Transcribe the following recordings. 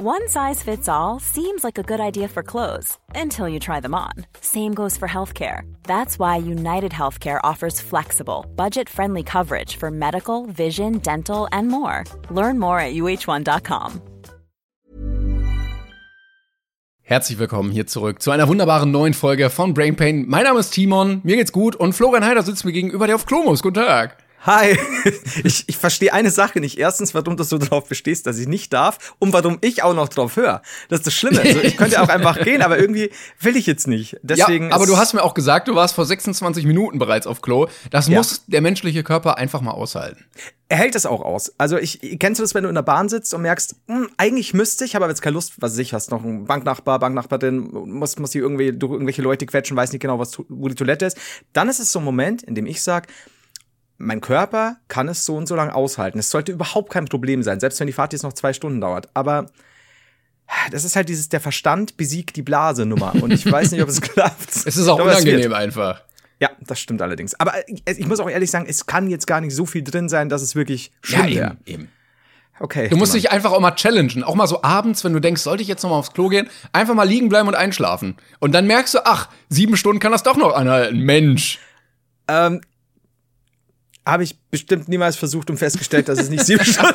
One size fits all seems like a good idea for clothes until you try them on. Same goes for healthcare. That's why United Healthcare offers flexible, budget friendly coverage for medical, vision, dental, and more. Learn more at uh1.com. Herzlich willkommen hier zurück zu einer wunderbaren neuen Folge von Brain Pain. Mein Name ist Timon, mir geht's gut und Florian Heider sitzt mir gegenüber, der auf Klo muss. Guten Tag. Hi, ich, ich verstehe eine Sache nicht. Erstens, warum du so darauf bestehst, dass ich nicht darf und warum ich auch noch drauf höre. Das ist das Schlimme. Also ich könnte auch einfach gehen, aber irgendwie will ich jetzt nicht. Deswegen ja, aber du hast mir auch gesagt, du warst vor 26 Minuten bereits auf Klo. Das ja. muss der menschliche Körper einfach mal aushalten. Er hält es auch aus. Also ich kennst du das, wenn du in der Bahn sitzt und merkst, hm, eigentlich müsste ich, habe aber jetzt keine Lust, was ich, hast noch einen Banknachbar, Banknachbarin, muss muss die irgendwie durch irgendwelche Leute quetschen, weiß nicht genau, was wo die Toilette ist. Dann ist es so ein Moment, in dem ich sag mein Körper kann es so und so lange aushalten. Es sollte überhaupt kein Problem sein, selbst wenn die Fahrt jetzt noch zwei Stunden dauert. Aber das ist halt dieses, der Verstand besiegt die Blase Nummer. Und ich weiß nicht, ob es klappt. Es ist auch unangenehm einfach. Ja, das stimmt allerdings. Aber ich muss auch ehrlich sagen, es kann jetzt gar nicht so viel drin sein, dass es wirklich schlimm ja, wäre. Eben, eben. Okay. Du musst dich einfach auch mal challengen. Auch mal so abends, wenn du denkst, sollte ich jetzt noch mal aufs Klo gehen, einfach mal liegen bleiben und einschlafen. Und dann merkst du, ach, sieben Stunden kann das doch noch anhalten. Mensch. Ähm, habe ich bestimmt niemals versucht und festgestellt, dass es nicht sieben Stunden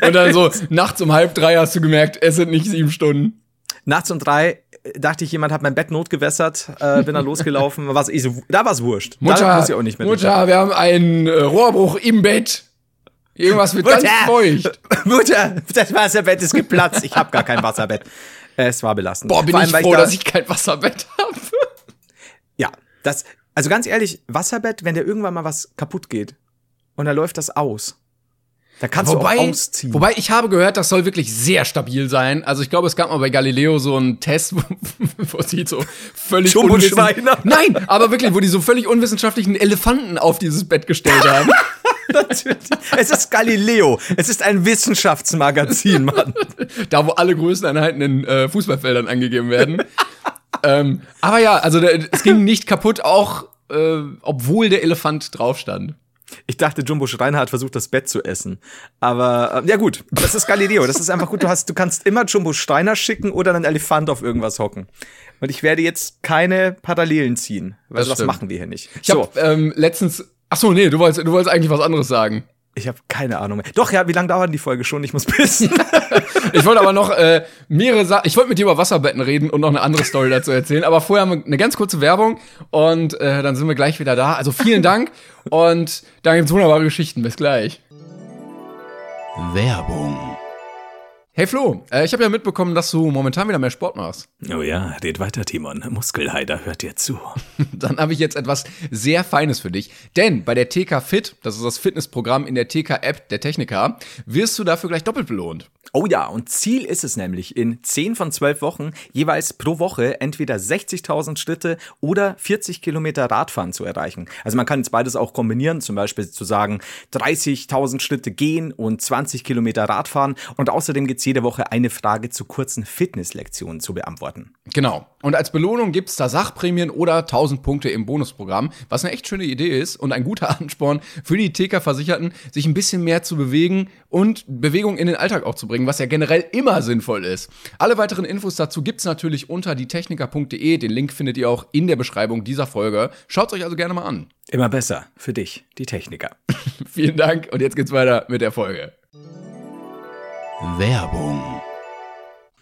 Und dann so nachts um halb drei hast du gemerkt, es sind nicht sieben Stunden. Nachts um drei äh, dachte ich, jemand hat mein Bett notgewässert, äh, bin dann losgelaufen, war's eh so, da war's wurscht. Mutter, da muss ich auch nicht mehr Mutter, wir haben einen äh, Rohrbruch im Bett. Irgendwas wird Mutter, ganz feucht. Mutter, das Wasserbett ist geplatzt. Ich habe gar kein Wasserbett. Es war belastend. Boah, bin allem, ich froh, ich da, dass ich kein Wasserbett habe. Ja, das, also ganz ehrlich, Wasserbett, wenn der irgendwann mal was kaputt geht, und dann läuft das aus. Da kannst wobei, du auch ausziehen. Wobei ich habe gehört, das soll wirklich sehr stabil sein. Also ich glaube, es gab mal bei Galileo so einen Test, wo, wo sie so völlig unwissenschaftlich. Nein, aber wirklich, wo die so völlig unwissenschaftlichen Elefanten auf dieses Bett gestellt haben. Es ist Galileo. Es ist ein Wissenschaftsmagazin, Mann. da, wo alle Größeneinheiten in äh, Fußballfeldern angegeben werden. ähm, aber ja, also es ging nicht kaputt, auch äh, obwohl der Elefant drauf stand. Ich dachte, Jumbo Schreiner hat versucht, das Bett zu essen. Aber äh, ja gut, das ist Galileo. Das ist einfach gut. Du hast, du kannst immer Jumbo Schreiner schicken oder einen Elefant auf irgendwas hocken. Und ich werde jetzt keine Parallelen ziehen, weil das, das machen wir hier nicht. Ich so. habe ähm, letztens. Ach so, nee, du wolltest, du wolltest eigentlich was anderes sagen. Ich habe keine Ahnung mehr. Doch, ja, wie lange dauert die Folge schon? Ich muss pissen. ich wollte aber noch äh, mehrere Sachen. Ich wollte mit dir über Wasserbetten reden und noch eine andere Story dazu erzählen. Aber vorher haben wir eine ganz kurze Werbung und äh, dann sind wir gleich wieder da. Also vielen Dank und dann gibt's wunderbare Geschichten. Bis gleich. Werbung. Hey Flo, äh, ich habe ja mitbekommen, dass du momentan wieder mehr Sport machst. Oh ja, red weiter, Timon. Muskelheider hört dir zu. Dann habe ich jetzt etwas sehr Feines für dich. Denn bei der TK Fit, das ist das Fitnessprogramm in der TK-App der Techniker, wirst du dafür gleich doppelt belohnt. Oh ja, und Ziel ist es nämlich, in 10 von 12 Wochen jeweils pro Woche entweder 60.000 Schritte oder 40 Kilometer Radfahren zu erreichen. Also man kann jetzt beides auch kombinieren, zum Beispiel zu sagen 30.000 Schritte gehen und 20 Kilometer Radfahren. Und außerdem gibt es jede Woche eine Frage zu kurzen Fitnesslektionen zu beantworten. Genau. Und als Belohnung gibt es da Sachprämien oder 1000 Punkte im Bonusprogramm, was eine echt schöne Idee ist und ein guter Ansporn für die TK-Versicherten, sich ein bisschen mehr zu bewegen und Bewegung in den Alltag auch zu bringen, was ja generell immer sinnvoll ist. Alle weiteren Infos dazu gibt's natürlich unter dietechniker.de. Den Link findet ihr auch in der Beschreibung dieser Folge. Schaut euch also gerne mal an. Immer besser für dich, die Techniker. Vielen Dank und jetzt geht's weiter mit der Folge. Werbung.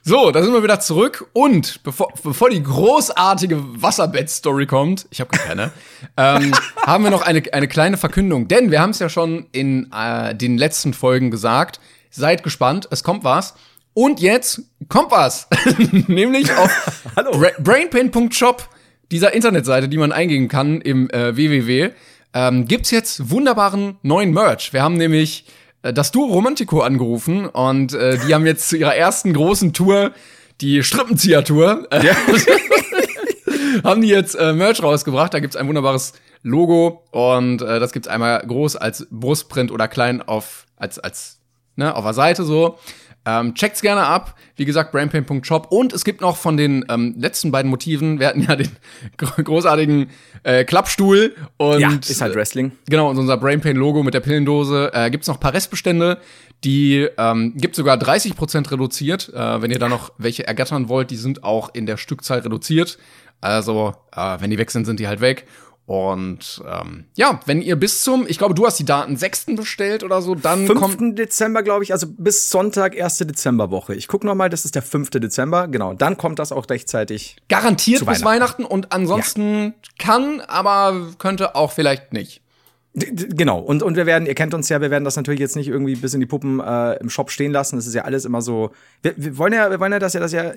So, da sind wir wieder zurück und bevor, bevor die großartige Wasserbett-Story kommt, ich habe keine, ähm, haben wir noch eine, eine kleine Verkündung. Denn wir haben es ja schon in äh, den letzten Folgen gesagt. Seid gespannt, es kommt was. Und jetzt kommt was. Nämlich auf Bra brainpain.shop, dieser Internetseite, die man eingeben kann im äh, www, ähm, gibt's jetzt wunderbaren neuen Merch. Wir haben nämlich das Duo Romantico angerufen und äh, die haben jetzt zu ihrer ersten großen Tour, die Strippenzieher-Tour, äh, ja. haben die jetzt äh, Merch rausgebracht. Da gibt's ein wunderbares Logo und äh, das gibt's einmal groß als Brustprint oder klein auf als als ne, auf der Seite so. Ähm, checkt's gerne ab. Wie gesagt, brainpain.shop. Und es gibt noch von den ähm, letzten beiden Motiven, wir hatten ja den großartigen äh, Klappstuhl und Ja, ist halt Wrestling. Genau, und unser Brainpain-Logo mit der Pillendose. Äh, gibt's noch ein paar Restbestände, die ähm, gibt sogar 30% reduziert. Äh, wenn ihr da noch welche ergattern wollt, die sind auch in der Stückzahl reduziert. Also, äh, wenn die weg sind, sind die halt weg. Und ähm, ja, wenn ihr bis zum, ich glaube, du hast die Daten 6. bestellt oder so, dann 5. kommt. Dezember, glaube ich, also bis Sonntag, 1. Dezemberwoche. Ich gucke noch mal, das ist der 5. Dezember, genau. Dann kommt das auch rechtzeitig. Garantiert Zu bis Weihnachten und ansonsten kann, aber könnte auch vielleicht nicht. Genau, und, und wir werden, ihr kennt uns ja, wir werden das natürlich jetzt nicht irgendwie bis in die Puppen äh, im Shop stehen lassen. Das ist ja alles immer so. Wir, wir wollen ja, wir wollen ja, dass ja, das ja.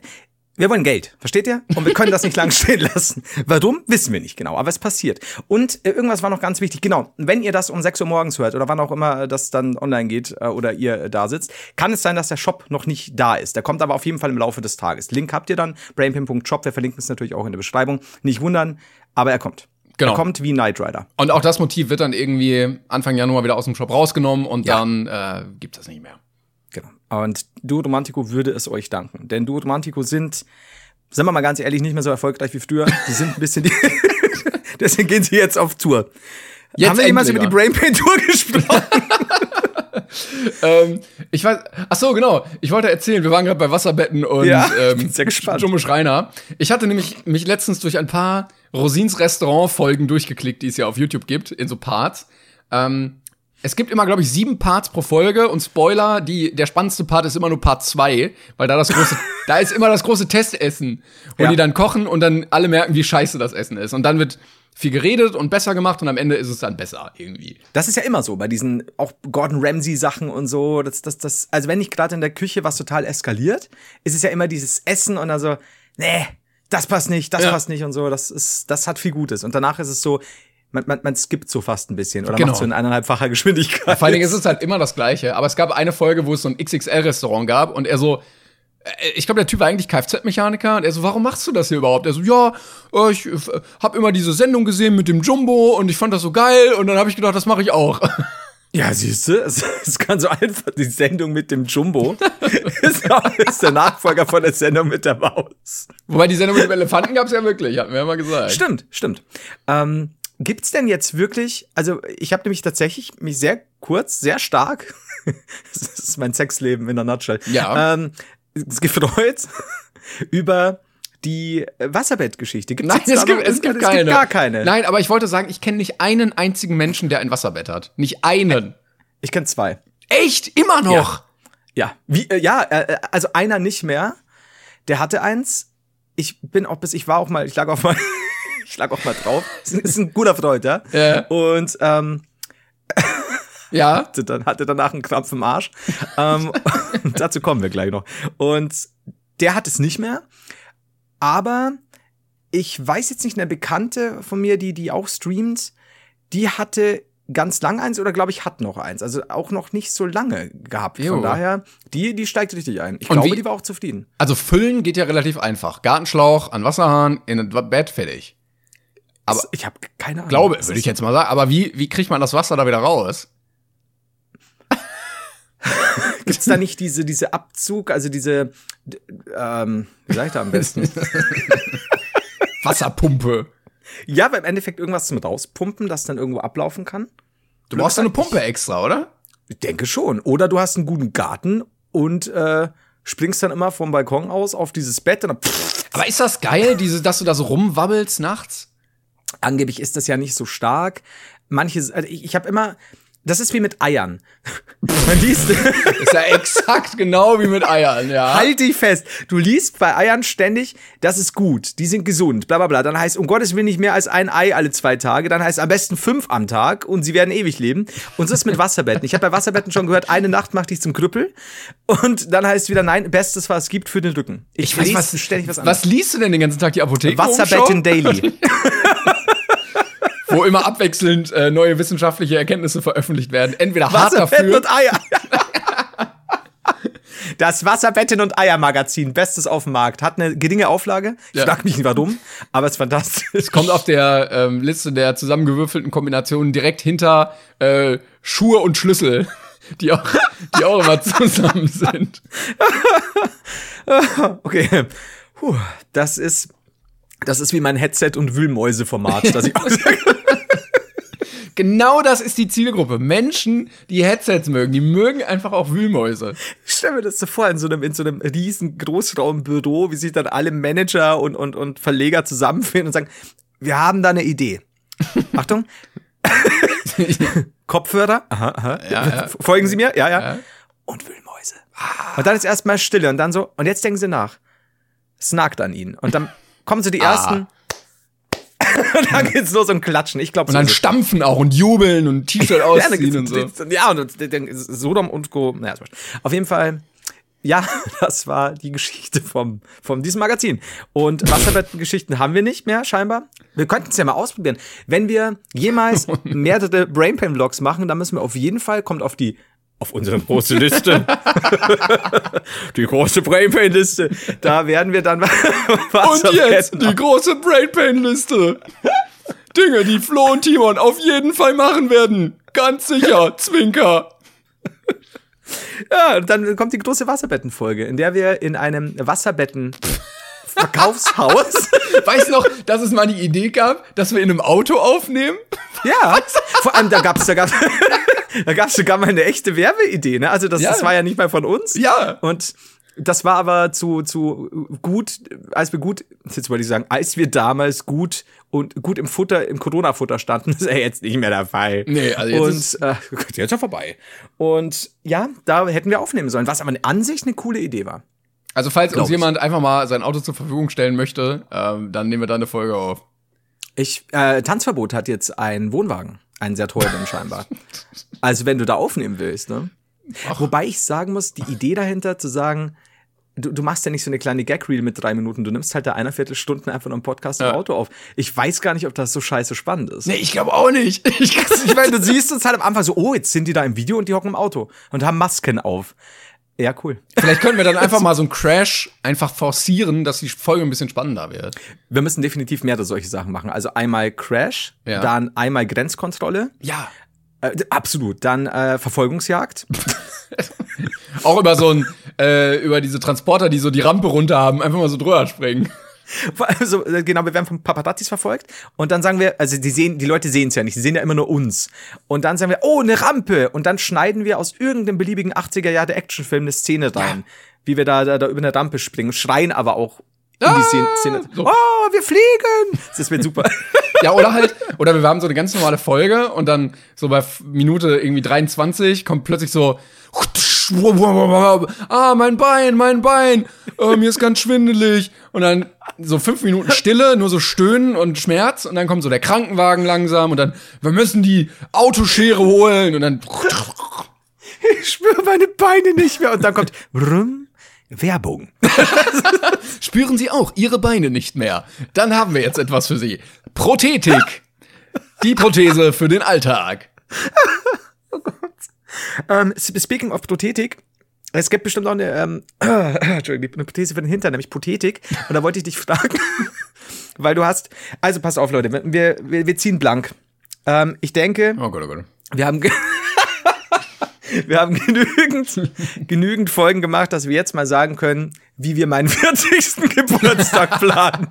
Wir wollen Geld, versteht ihr? Und wir können das nicht lang stehen lassen. Warum? Wissen wir nicht genau, aber es passiert. Und äh, irgendwas war noch ganz wichtig, genau, wenn ihr das um 6 Uhr morgens hört oder wann auch immer das dann online geht äh, oder ihr äh, da sitzt, kann es sein, dass der Shop noch nicht da ist. Der kommt aber auf jeden Fall im Laufe des Tages. Link habt ihr dann, brainpin.shop, wir verlinken es natürlich auch in der Beschreibung. Nicht wundern, aber er kommt. Genau. Er kommt wie Knight Rider. Und auch das Motiv wird dann irgendwie Anfang Januar wieder aus dem Shop rausgenommen und Ja. dann äh, gibt es nicht mehr. Genau. Und Duo Romantico würde es euch danken. Denn Duo Romantico sind, sind wir mal ganz ehrlich, nicht mehr so erfolgreich wie früher. Die sind ein bisschen die. Deswegen gehen sie jetzt auf Tour. Jetzt Haben wir jemals über die Brainpain Tour gesprochen? Ähm, ich weiß, ach so, genau. Ich wollte erzählen, wir waren gerade bei Wasserbetten und Ja, ähm, sehr gespannt. Jumbo Schreiner. Ich hatte nämlich mich letztens durch ein paar Rosins Restaurant-Folgen durchgeklickt, die es ja auf YouTube gibt, in so Parts. Ähm, es gibt immer, glaube ich, sieben Parts pro Folge und Spoiler, die, der spannendste Part ist immer nur Part zwei, weil da das große, da ist immer das große Testessen, wo Ja. die dann kochen und dann alle merken, wie scheiße das Essen ist. Und dann wird viel geredet und besser gemacht und am Ende ist es dann besser irgendwie. Das ist ja immer so bei diesen auch Gordon Ramsay Sachen und so. Das, das, das, also wenn nicht gerade in der Küche was total eskaliert, ist es ja immer dieses Essen und also, nee, das passt nicht, das Ja. passt nicht und so. Das ist, das hat viel Gutes. Und danach ist es so, man, man, man skippt so fast ein bisschen oder Genau. macht so in eineinhalbfacher Geschwindigkeit. Vor allen Dingen ist es halt immer das Gleiche. Aber es gab eine Folge, wo es so ein XXL-Restaurant gab und er so, äh, ich glaube, der Typ war eigentlich Kfz-Mechaniker und er so, warum machst du das hier überhaupt? Er so, ja, äh, ich habe immer diese Sendung gesehen mit dem Jumbo und ich fand das so geil und dann habe ich gedacht, das mache ich auch. Ja, siehst du, es, kann so einfach die Sendung mit dem Jumbo ist, der Nachfolger von der Sendung mit der Maus. Wobei die Sendung mit dem Elefanten gab es ja wirklich, hatten wir ja mal gesagt. Stimmt, stimmt. Ähm, gibt's denn jetzt wirklich, also ich habe nämlich tatsächlich mich sehr kurz, sehr stark, das ist mein Sexleben in der Nutshell, Ja. ähm, gefreut über die Wasserbettgeschichte. Gibt's Nein, es gibt, es gibt es keine. gibt gar keine. Nein, aber ich wollte sagen, ich kenne nicht einen einzigen Menschen, der ein Wasserbett hat. Nicht einen. Ich kenne zwei. Echt? Immer noch? Ja, wie, äh, ja, äh, also einer nicht mehr. Der hatte eins. Ich bin auch bis, ich war auch mal, ich lag auch mal, ich lag auch mal drauf. Ist, ein- guter Freund, ja. Ja. Und ähm, Ja. hatte, dann, hatte danach einen Krampf im Arsch. ähm, dazu kommen wir gleich noch. Und der hat es nicht mehr. Aber ich weiß jetzt nicht, eine Bekannte von mir, die, die auch streamt, die hatte ganz lang eins oder glaube ich hat noch eins. Also auch noch nicht so lange gehabt. Jo. Von daher, die, die steigt richtig ein. Ich Und glaube, wie- die war auch zufrieden. Also füllen geht ja relativ einfach. Gartenschlauch an Wasserhahn in ein Bett fertig. Aber- ich habe keine Ahnung. Glaube, würde ich jetzt mal sagen. Aber wie, wie kriegt man das Wasser da wieder raus? Gibt's da nicht diese, diese Abzug, also diese, ähm, wie sag ich da am besten? Wasserpumpe. ja, aber im Endeffekt irgendwas zum Rauspumpen, das dann irgendwo ablaufen kann? Du brauchst eine Pumpe extra, oder? Ich denke schon. Oder du hast einen guten Garten und äh, springst dann immer vom Balkon aus auf dieses Bett und dann Aber ist das geil, diese, dass du da so rumwabbelst nachts? Angeblich ist das ja nicht so stark. Manche, also ich, ich habe immer, das ist wie mit Eiern. Man liest, Ist ja exakt genau wie mit Eiern, ja. halt dich fest. Du liest bei Eiern ständig, das ist gut, die sind gesund, bla bla bla. Dann heißt, um Gottes Willen nicht mehr als ein Ei alle zwei Tage. Dann heißt am besten fünf am Tag und sie werden ewig leben. Und so ist mit Wasserbetten. Ich habe bei Wasserbetten schon gehört, eine Nacht macht dich zum Krüppel. Und dann heißt wieder, nein, bestes, was es gibt für den Rücken. Ich, weiß, lese was, ständig was anderes. was liest du denn den ganzen Tag die Apotheke? Wasserbetten Daily. Wo immer abwechselnd äh, neue wissenschaftliche Erkenntnisse veröffentlicht werden. Entweder hart dafür. und Eier. Das Wasserbetten und Eier Magazin, bestes auf dem Markt, hat eine geringe Auflage. Ich Ja. frag mich nicht warum, aber es ist fantastisch. Kommt auf der ähm, Liste der zusammengewürfelten Kombinationen direkt hinter äh, Schuhe und Schlüssel. die auch, die auch immer zusammen sind. Okay. Puh, das ist, das ist wie mein Headset- und Wühlmäuse-Format, das ich. Genau das ist die Zielgruppe. Menschen, die Headsets mögen, die mögen einfach auch Wühlmäuse. Ich stell mir das so vor, in so einem, in so einem riesen Großraumbüro, wie sich dann alle Manager und, und, und Verleger zusammenfinden und sagen, wir haben da eine Idee. Achtung. Kopfhörer. Aha, aha. Ja, ja. Folgen Sie mir? Ja, ja. Ja. Und Wühlmäuse. Und dann ist erstmal Stille und dann so, und jetzt denken Sie nach. Es nagt an Ihnen. Und dann kommen so die ersten. und dann geht's los und klatschen. Ich glaube, Und dann stampfen auch und jubeln und T-Shirt ja, ausziehen und geht's- so. Ja, und dann Sodom und Co. Naja. Auf jeden Fall, ja, das war die Geschichte vom, vom diesem Magazin. Und Wasserbettengeschichten haben wir nicht mehr, scheinbar. Wir könnten es ja mal ausprobieren. Wenn wir jemals mehrere Brainpain-Vlogs machen, dann müssen wir auf jeden Fall, kommt auf die auf unsere große Liste. die große Brainpain-Liste. Da werden wir dann Und jetzt die große Brainpain-Liste. Dinge, die Flo und Timon auf jeden Fall machen werden. Ganz sicher, Zwinker. Ja, dann kommt die große Wasserbettenfolge, in der wir in einem Wasserbetten Verkaufshaus. Weißt du noch, dass es mal die Idee gab, dass wir in einem Auto aufnehmen? ja, vor allem da gab's da gab's da gab's sogar mal eine echte Werbeidee, ne? Also das, Ja. das war ja nicht mal von uns. Ja. Und das war aber zu, zu gut, als wir gut, jetzt wollte ich sagen, als wir damals gut und gut im Futter, im Corona-Futter standen, ist ja jetzt nicht mehr der Fall. Nee, also jetzt und, ist- äh, jetzt ist ja vorbei. Und ja, da hätten wir aufnehmen sollen, was aber an sich eine coole Idee war. Also falls Glaub uns ich. jemand einfach mal sein Auto zur Verfügung stellen möchte, ähm, dann nehmen wir da eine Folge auf. Ich, äh, Tanzverbot hat jetzt einen Wohnwagen, einen sehr teuren scheinbar. Also wenn du da aufnehmen willst, ne? Wobei ich sagen muss, die Idee dahinter zu sagen, du, du machst ja nicht so eine kleine Gag-Reel mit drei Minuten, du nimmst halt da einer Viertelstunden einfach nur einen Podcast im Ja. Auto auf. Ich weiß gar nicht, ob das so scheiße spannend ist. Nee, ich glaube auch nicht. Ich, Ich meine, du siehst uns halt am Anfang so, oh, jetzt sind die da im Video und die hocken im Auto und haben Masken auf. Ja, cool. Vielleicht können wir dann einfach mal so einen Crash einfach forcieren, dass die Folge ein bisschen spannender wird. Wir müssen definitiv mehr solche Sachen machen. Also einmal Crash, Ja. dann einmal Grenzkontrolle. Ja. Äh, absolut. Dann äh, Verfolgungsjagd. Auch über so ein, äh, über diese Transporter, die so die Rampe runter haben, einfach mal so drüber springen. Also, genau, wir werden von Paparazzis verfolgt und dann sagen wir, also die sehen, die Leute sehen es ja nicht, sie sehen ja immer nur uns. Und dann sagen wir, oh, eine Rampe und dann schneiden wir aus irgendeinem beliebigen 80er Jahre Actionfilm eine Szene rein, wie wir da, da, da über eine Rampe springen, schreien aber auch in die Szene. Szene. so. Oh, wir fliegen! Das wird super. Ja, oder halt, oder wir haben so eine ganz normale Folge und dann so bei Minute irgendwie 23 kommt plötzlich so, ah, mein Bein, mein Bein, äh, mir ist ganz schwindelig. Und dann so fünf Minuten Stille, nur so Stöhnen und Schmerz und dann kommt so der Krankenwagen langsam und dann, wir müssen die Autoschere holen und dann, Ich spüre meine Beine nicht mehr. Und dann kommt Brumm, Werbung. spüren Sie auch Ihre Beine nicht mehr. Dann haben wir jetzt etwas für Sie. Prothetik. Die Prothese für den Alltag. Ähm, speaking of Prothetik, es gibt bestimmt noch eine, ähm, Entschuldigung, eine Prothese für den Hintern, nämlich Prothetik. Und da wollte ich dich fragen, weil du hast, also pass auf, Leute, wir, wir, wir ziehen blank. Ähm, ich denke, Oh Gott, oh Gott. wir haben, wir haben genügend, genügend Folgen gemacht, dass wir jetzt mal sagen können, wie wir meinen 40. Geburtstag planen.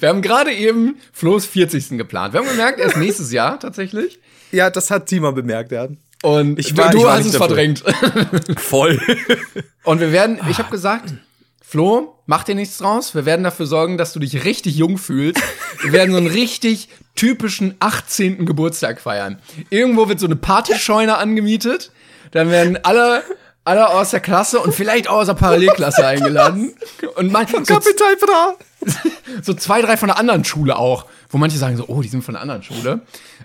Wir haben gerade eben Flo's 40. geplant. Wir haben gemerkt, erst nächstes Jahr tatsächlich. Ja, das hat Timon bemerkt, ja. Und Ich du, war- du ich war hast es dafür. verdrängt. Voll. Und wir werden, ich habe gesagt, Flo, mach dir nichts draus. Wir werden dafür sorgen, dass du dich richtig jung fühlst. Wir werden so einen richtig typischen 18. Geburtstag feiern. Irgendwo wird so eine Partyscheune angemietet. Dann werden alle, alle aus der Klasse und vielleicht auch aus der Parallelklasse eingeladen. Und manche, so, Kapital Bra. so zwei, drei von der anderen Schule auch, wo manche sagen so, oh, die sind von der anderen Schule.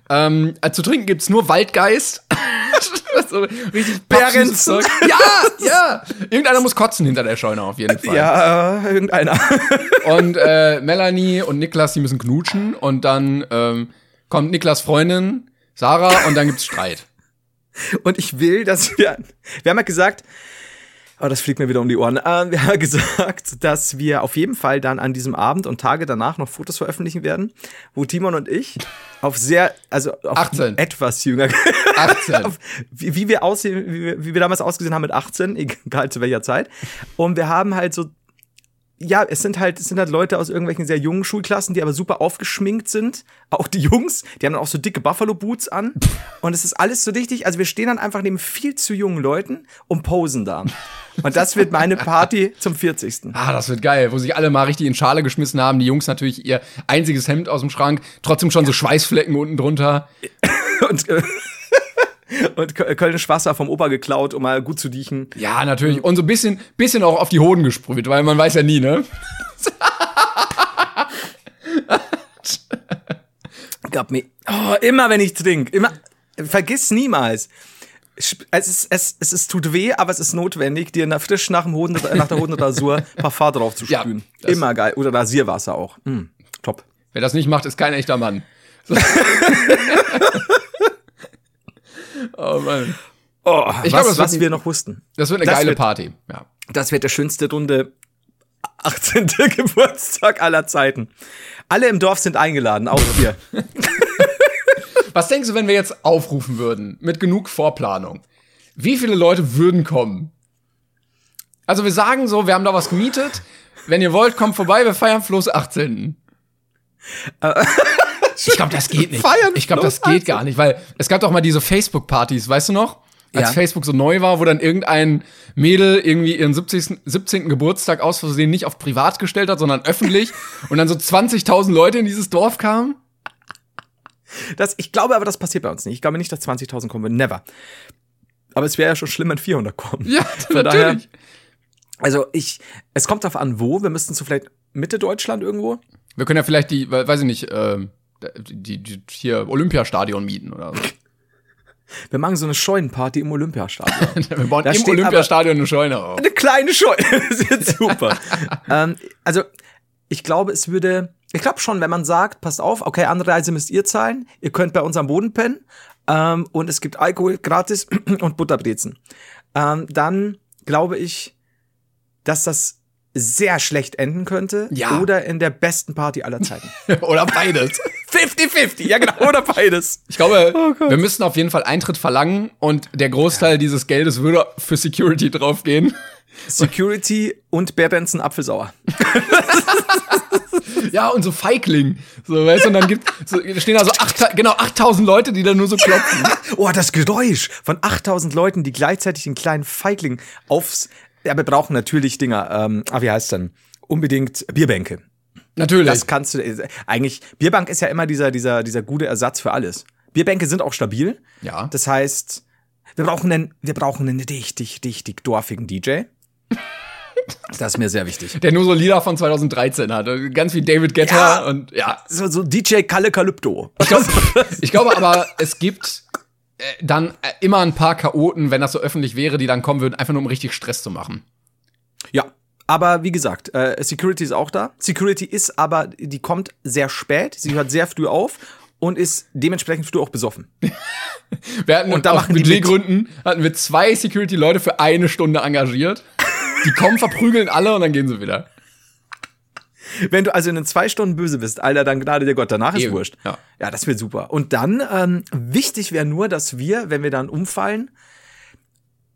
Ähm, äh, zu trinken gibt's nur Waldgeist. so richtig Behrens. Zeug. Ja, ja. Irgendeiner muss kotzen hinter der Scheune auf jeden Fall. Ja, irgendeiner. Und äh, Melanie und Niklas, die müssen knutschen und dann ähm, kommt Niklas Freundin, Sarah und dann gibt's Streit. Und ich will, dass wir. Wir haben ja gesagt, Oh, das fliegt mir wieder um die Ohren. Äh, wir haben gesagt, dass wir auf jeden Fall dann an diesem Abend und Tage danach noch Fotos veröffentlichen werden, wo Timon und ich auf sehr, also auf 18. etwas jünger, 18. auf, wie, wie wir aussehen, wie wir, wie wir damals ausgesehen haben mit 18, egal zu welcher Zeit. Und wir haben halt so ja, es sind halt, es sind halt Leute aus irgendwelchen sehr jungen Schulklassen, die aber super aufgeschminkt sind. Auch die Jungs, die haben dann auch so dicke Buffalo-Boots an. Und es ist alles so richtig. Also wir stehen dann einfach neben viel zu jungen Leuten und posen da. Und das wird meine Party zum 40. Ah, das wird geil, wo sich alle mal richtig in Schale geschmissen haben. Die Jungs natürlich ihr einziges Hemd aus dem Schrank, trotzdem schon so Schweißflecken unten drunter. Und, äh, und Kölnisch Wasser vom Opa geklaut, um mal gut zu diechen. Ja, natürlich. Und so ein bisschen, bisschen auch auf die Hoden gesprüht, weil man weiß ja nie, ne? Gab mir, oh, immer wenn ich trinke, immer, vergiss niemals. Es ist, es, es, es tut weh, aber es ist notwendig, dir nach, frisch nach, dem Hoden, nach der Hodenrasur Parfum drauf zu Ja, sprühen. das- immer geil. Oder Rasierwasser auch. Mm, top. Wer das nicht macht, ist kein echter Mann. oh Mann. Oh, Ich was, glaub, das wird was wir noch wussten. Das wird eine Das geile wird- Party. Ja. Das wird der schönste Runde 18. Geburtstag aller Zeiten. Alle im Dorf sind eingeladen, auch wir. Was denkst du, wenn wir jetzt aufrufen würden, mit genug Vorplanung? Wie viele Leute würden kommen? Also wir sagen so, wir haben da was gemietet. Wenn ihr wollt, kommt vorbei, wir feiern Floß 18. ich glaube, das geht nicht. Feiern Ich glaube, das geht gar nicht, weil es gab doch mal diese Facebook-Partys, weißt du noch? Als Ja. Facebook so neu war, wo dann irgendein Mädel irgendwie ihren 70. 17. Geburtstag aus Versehen nicht auf privat gestellt hat, sondern öffentlich und dann so 20.000 Leute in dieses Dorf kamen. Das, ich glaube aber, das passiert bei uns nicht. Ich glaube nicht, dass 20.000 kommen würden. Never. Aber es wäre ja schon schlimm, wenn 400 kommen. Ja, Von daher- natürlich. Also ich, es kommt darauf an, wo. Wir müssten so vielleicht Mitte Deutschland irgendwo. Wir können ja vielleicht die, we- weiß ich nicht, ähm, die, die hier Olympiastadion mieten oder so. Wir machen so eine Scheunenparty im Olympiastadion. Wir bauen Da im Olympiastadion eine Scheune auf. eine kleine Scheune. Das wird super. ähm, also, ich glaube, es würde, ich glaube schon, wenn man sagt, passt auf, okay, Anreise müsst ihr zahlen, ihr könnt bei uns am Boden pennen ähm, und es gibt Alkohol gratis und Butterbrezen. Ähm, dann glaube ich, dass das sehr schlecht enden könnte Ja. oder in der besten Party aller Zeiten. Oder beides. 50-50, ja genau, oder beides. Ich glaube, Oh wir müssten auf jeden Fall Eintritt verlangen und der Großteil dieses Geldes würde für Security draufgehen. Security und Bärbenzen Apfelsauer. Ja, und so Feigling. So, weißt du, und dann gibt, so, stehen da so acht, genau 8000 Leute, die da nur so klopfen. Oh, das Geräusch von 8000 Leuten, die gleichzeitig den kleinen Feigling aufs. Ja, wir brauchen natürlich Dinger. Ähm, ah, wie heißt denn? Unbedingt Bierbänke. Natürlich. Das kannst du. Eigentlich, Bierbank ist ja immer dieser, dieser, dieser gute Ersatz für alles. Bierbänke sind auch stabil. Ja. Das heißt, wir brauchen einen, wir brauchen einen richtig, richtig dorfigen DJ. Das ist mir sehr wichtig. der nur so Lieder von 2013 hat. Ganz wie David Guetta Ja. und ja. So, so DJ Kalle Calypto. Ich glaube ich glaube aber, es gibt äh, dann äh, immer ein paar Chaoten, wenn das so öffentlich wäre, die dann kommen würden, einfach nur um richtig Stress zu machen. Ja. Aber wie gesagt, äh, Security ist auch da. Security ist aber, die kommt sehr spät, sie hört sehr früh auf und ist dementsprechend früh auch besoffen. Wir hatten Und da aus. Budgetgründen hatten wir zwei Security-Leute für eine Stunde engagiert. Die kommen, verprügeln alle und dann gehen sie wieder. Wenn du also in den zwei Stunden böse bist, Alter, dann gnade dir Gott, danach ist Eben, wurscht. ja. ja, das wird super. Und dann, ähm, wichtig wäre nur, dass wir, wenn wir dann umfallen,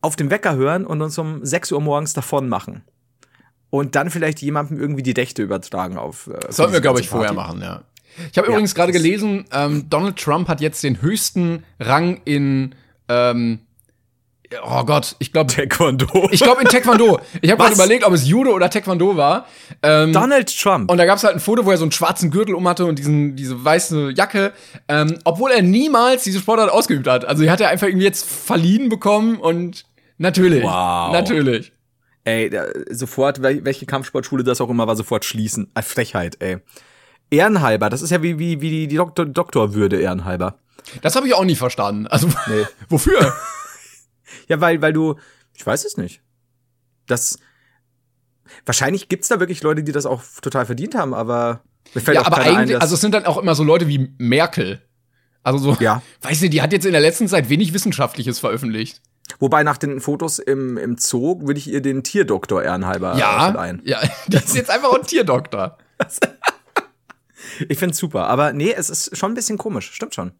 auf den Wecker hören und uns um 6 Uhr morgens davon machen. Und dann vielleicht jemandem irgendwie die Dächte übertragen auf. Äh, sollten wir, glaube ich, vorher machen, ja. Ich habe übrigens gerade gelesen, ähm, Donald Trump hat jetzt den höchsten Rang in, ähm, oh Gott, ich glaube, Taekwondo. ich glaube in Taekwondo. Ich habe gerade überlegt, ob es Judo oder Taekwondo war. Ähm, Donald Trump. Und da gab es halt ein Foto, wo er so einen schwarzen Gürtel um hatte und diesen, diese weiße Jacke, ähm, obwohl er niemals diese Sportart ausgeübt hat. Also die hat er einfach irgendwie jetzt verliehen bekommen und natürlich. Wow. Natürlich. Ey, sofort, wel- welche Kampfsportschule das auch immer war, sofort schließen. Ah, Frechheit, ey. Ehrenhalber, das ist ja wie, wie, wie die, die Doktor, Doktorwürde ehrenhalber. Das habe ich auch nie verstanden. Also Nee. wofür? Ja, weil, weil du, ich weiß es nicht. Das, wahrscheinlich gibt's da wirklich Leute, die das auch total verdient haben, aber mir fällt ja, auch aber eigentlich, ein, also es sind dann auch immer so Leute wie Merkel. Also so, Ja. weißt du, die hat jetzt in der letzten Zeit wenig Wissenschaftliches veröffentlicht. Wobei nach den Fotos im, im Zoo würde ich ihr den Tierdoktor ehrenhalber äh, Ja, verleihen. ja, das ist jetzt einfach ein Tierdoktor. Ich find's super. Aber nee, es ist schon ein bisschen komisch. Stimmt schon.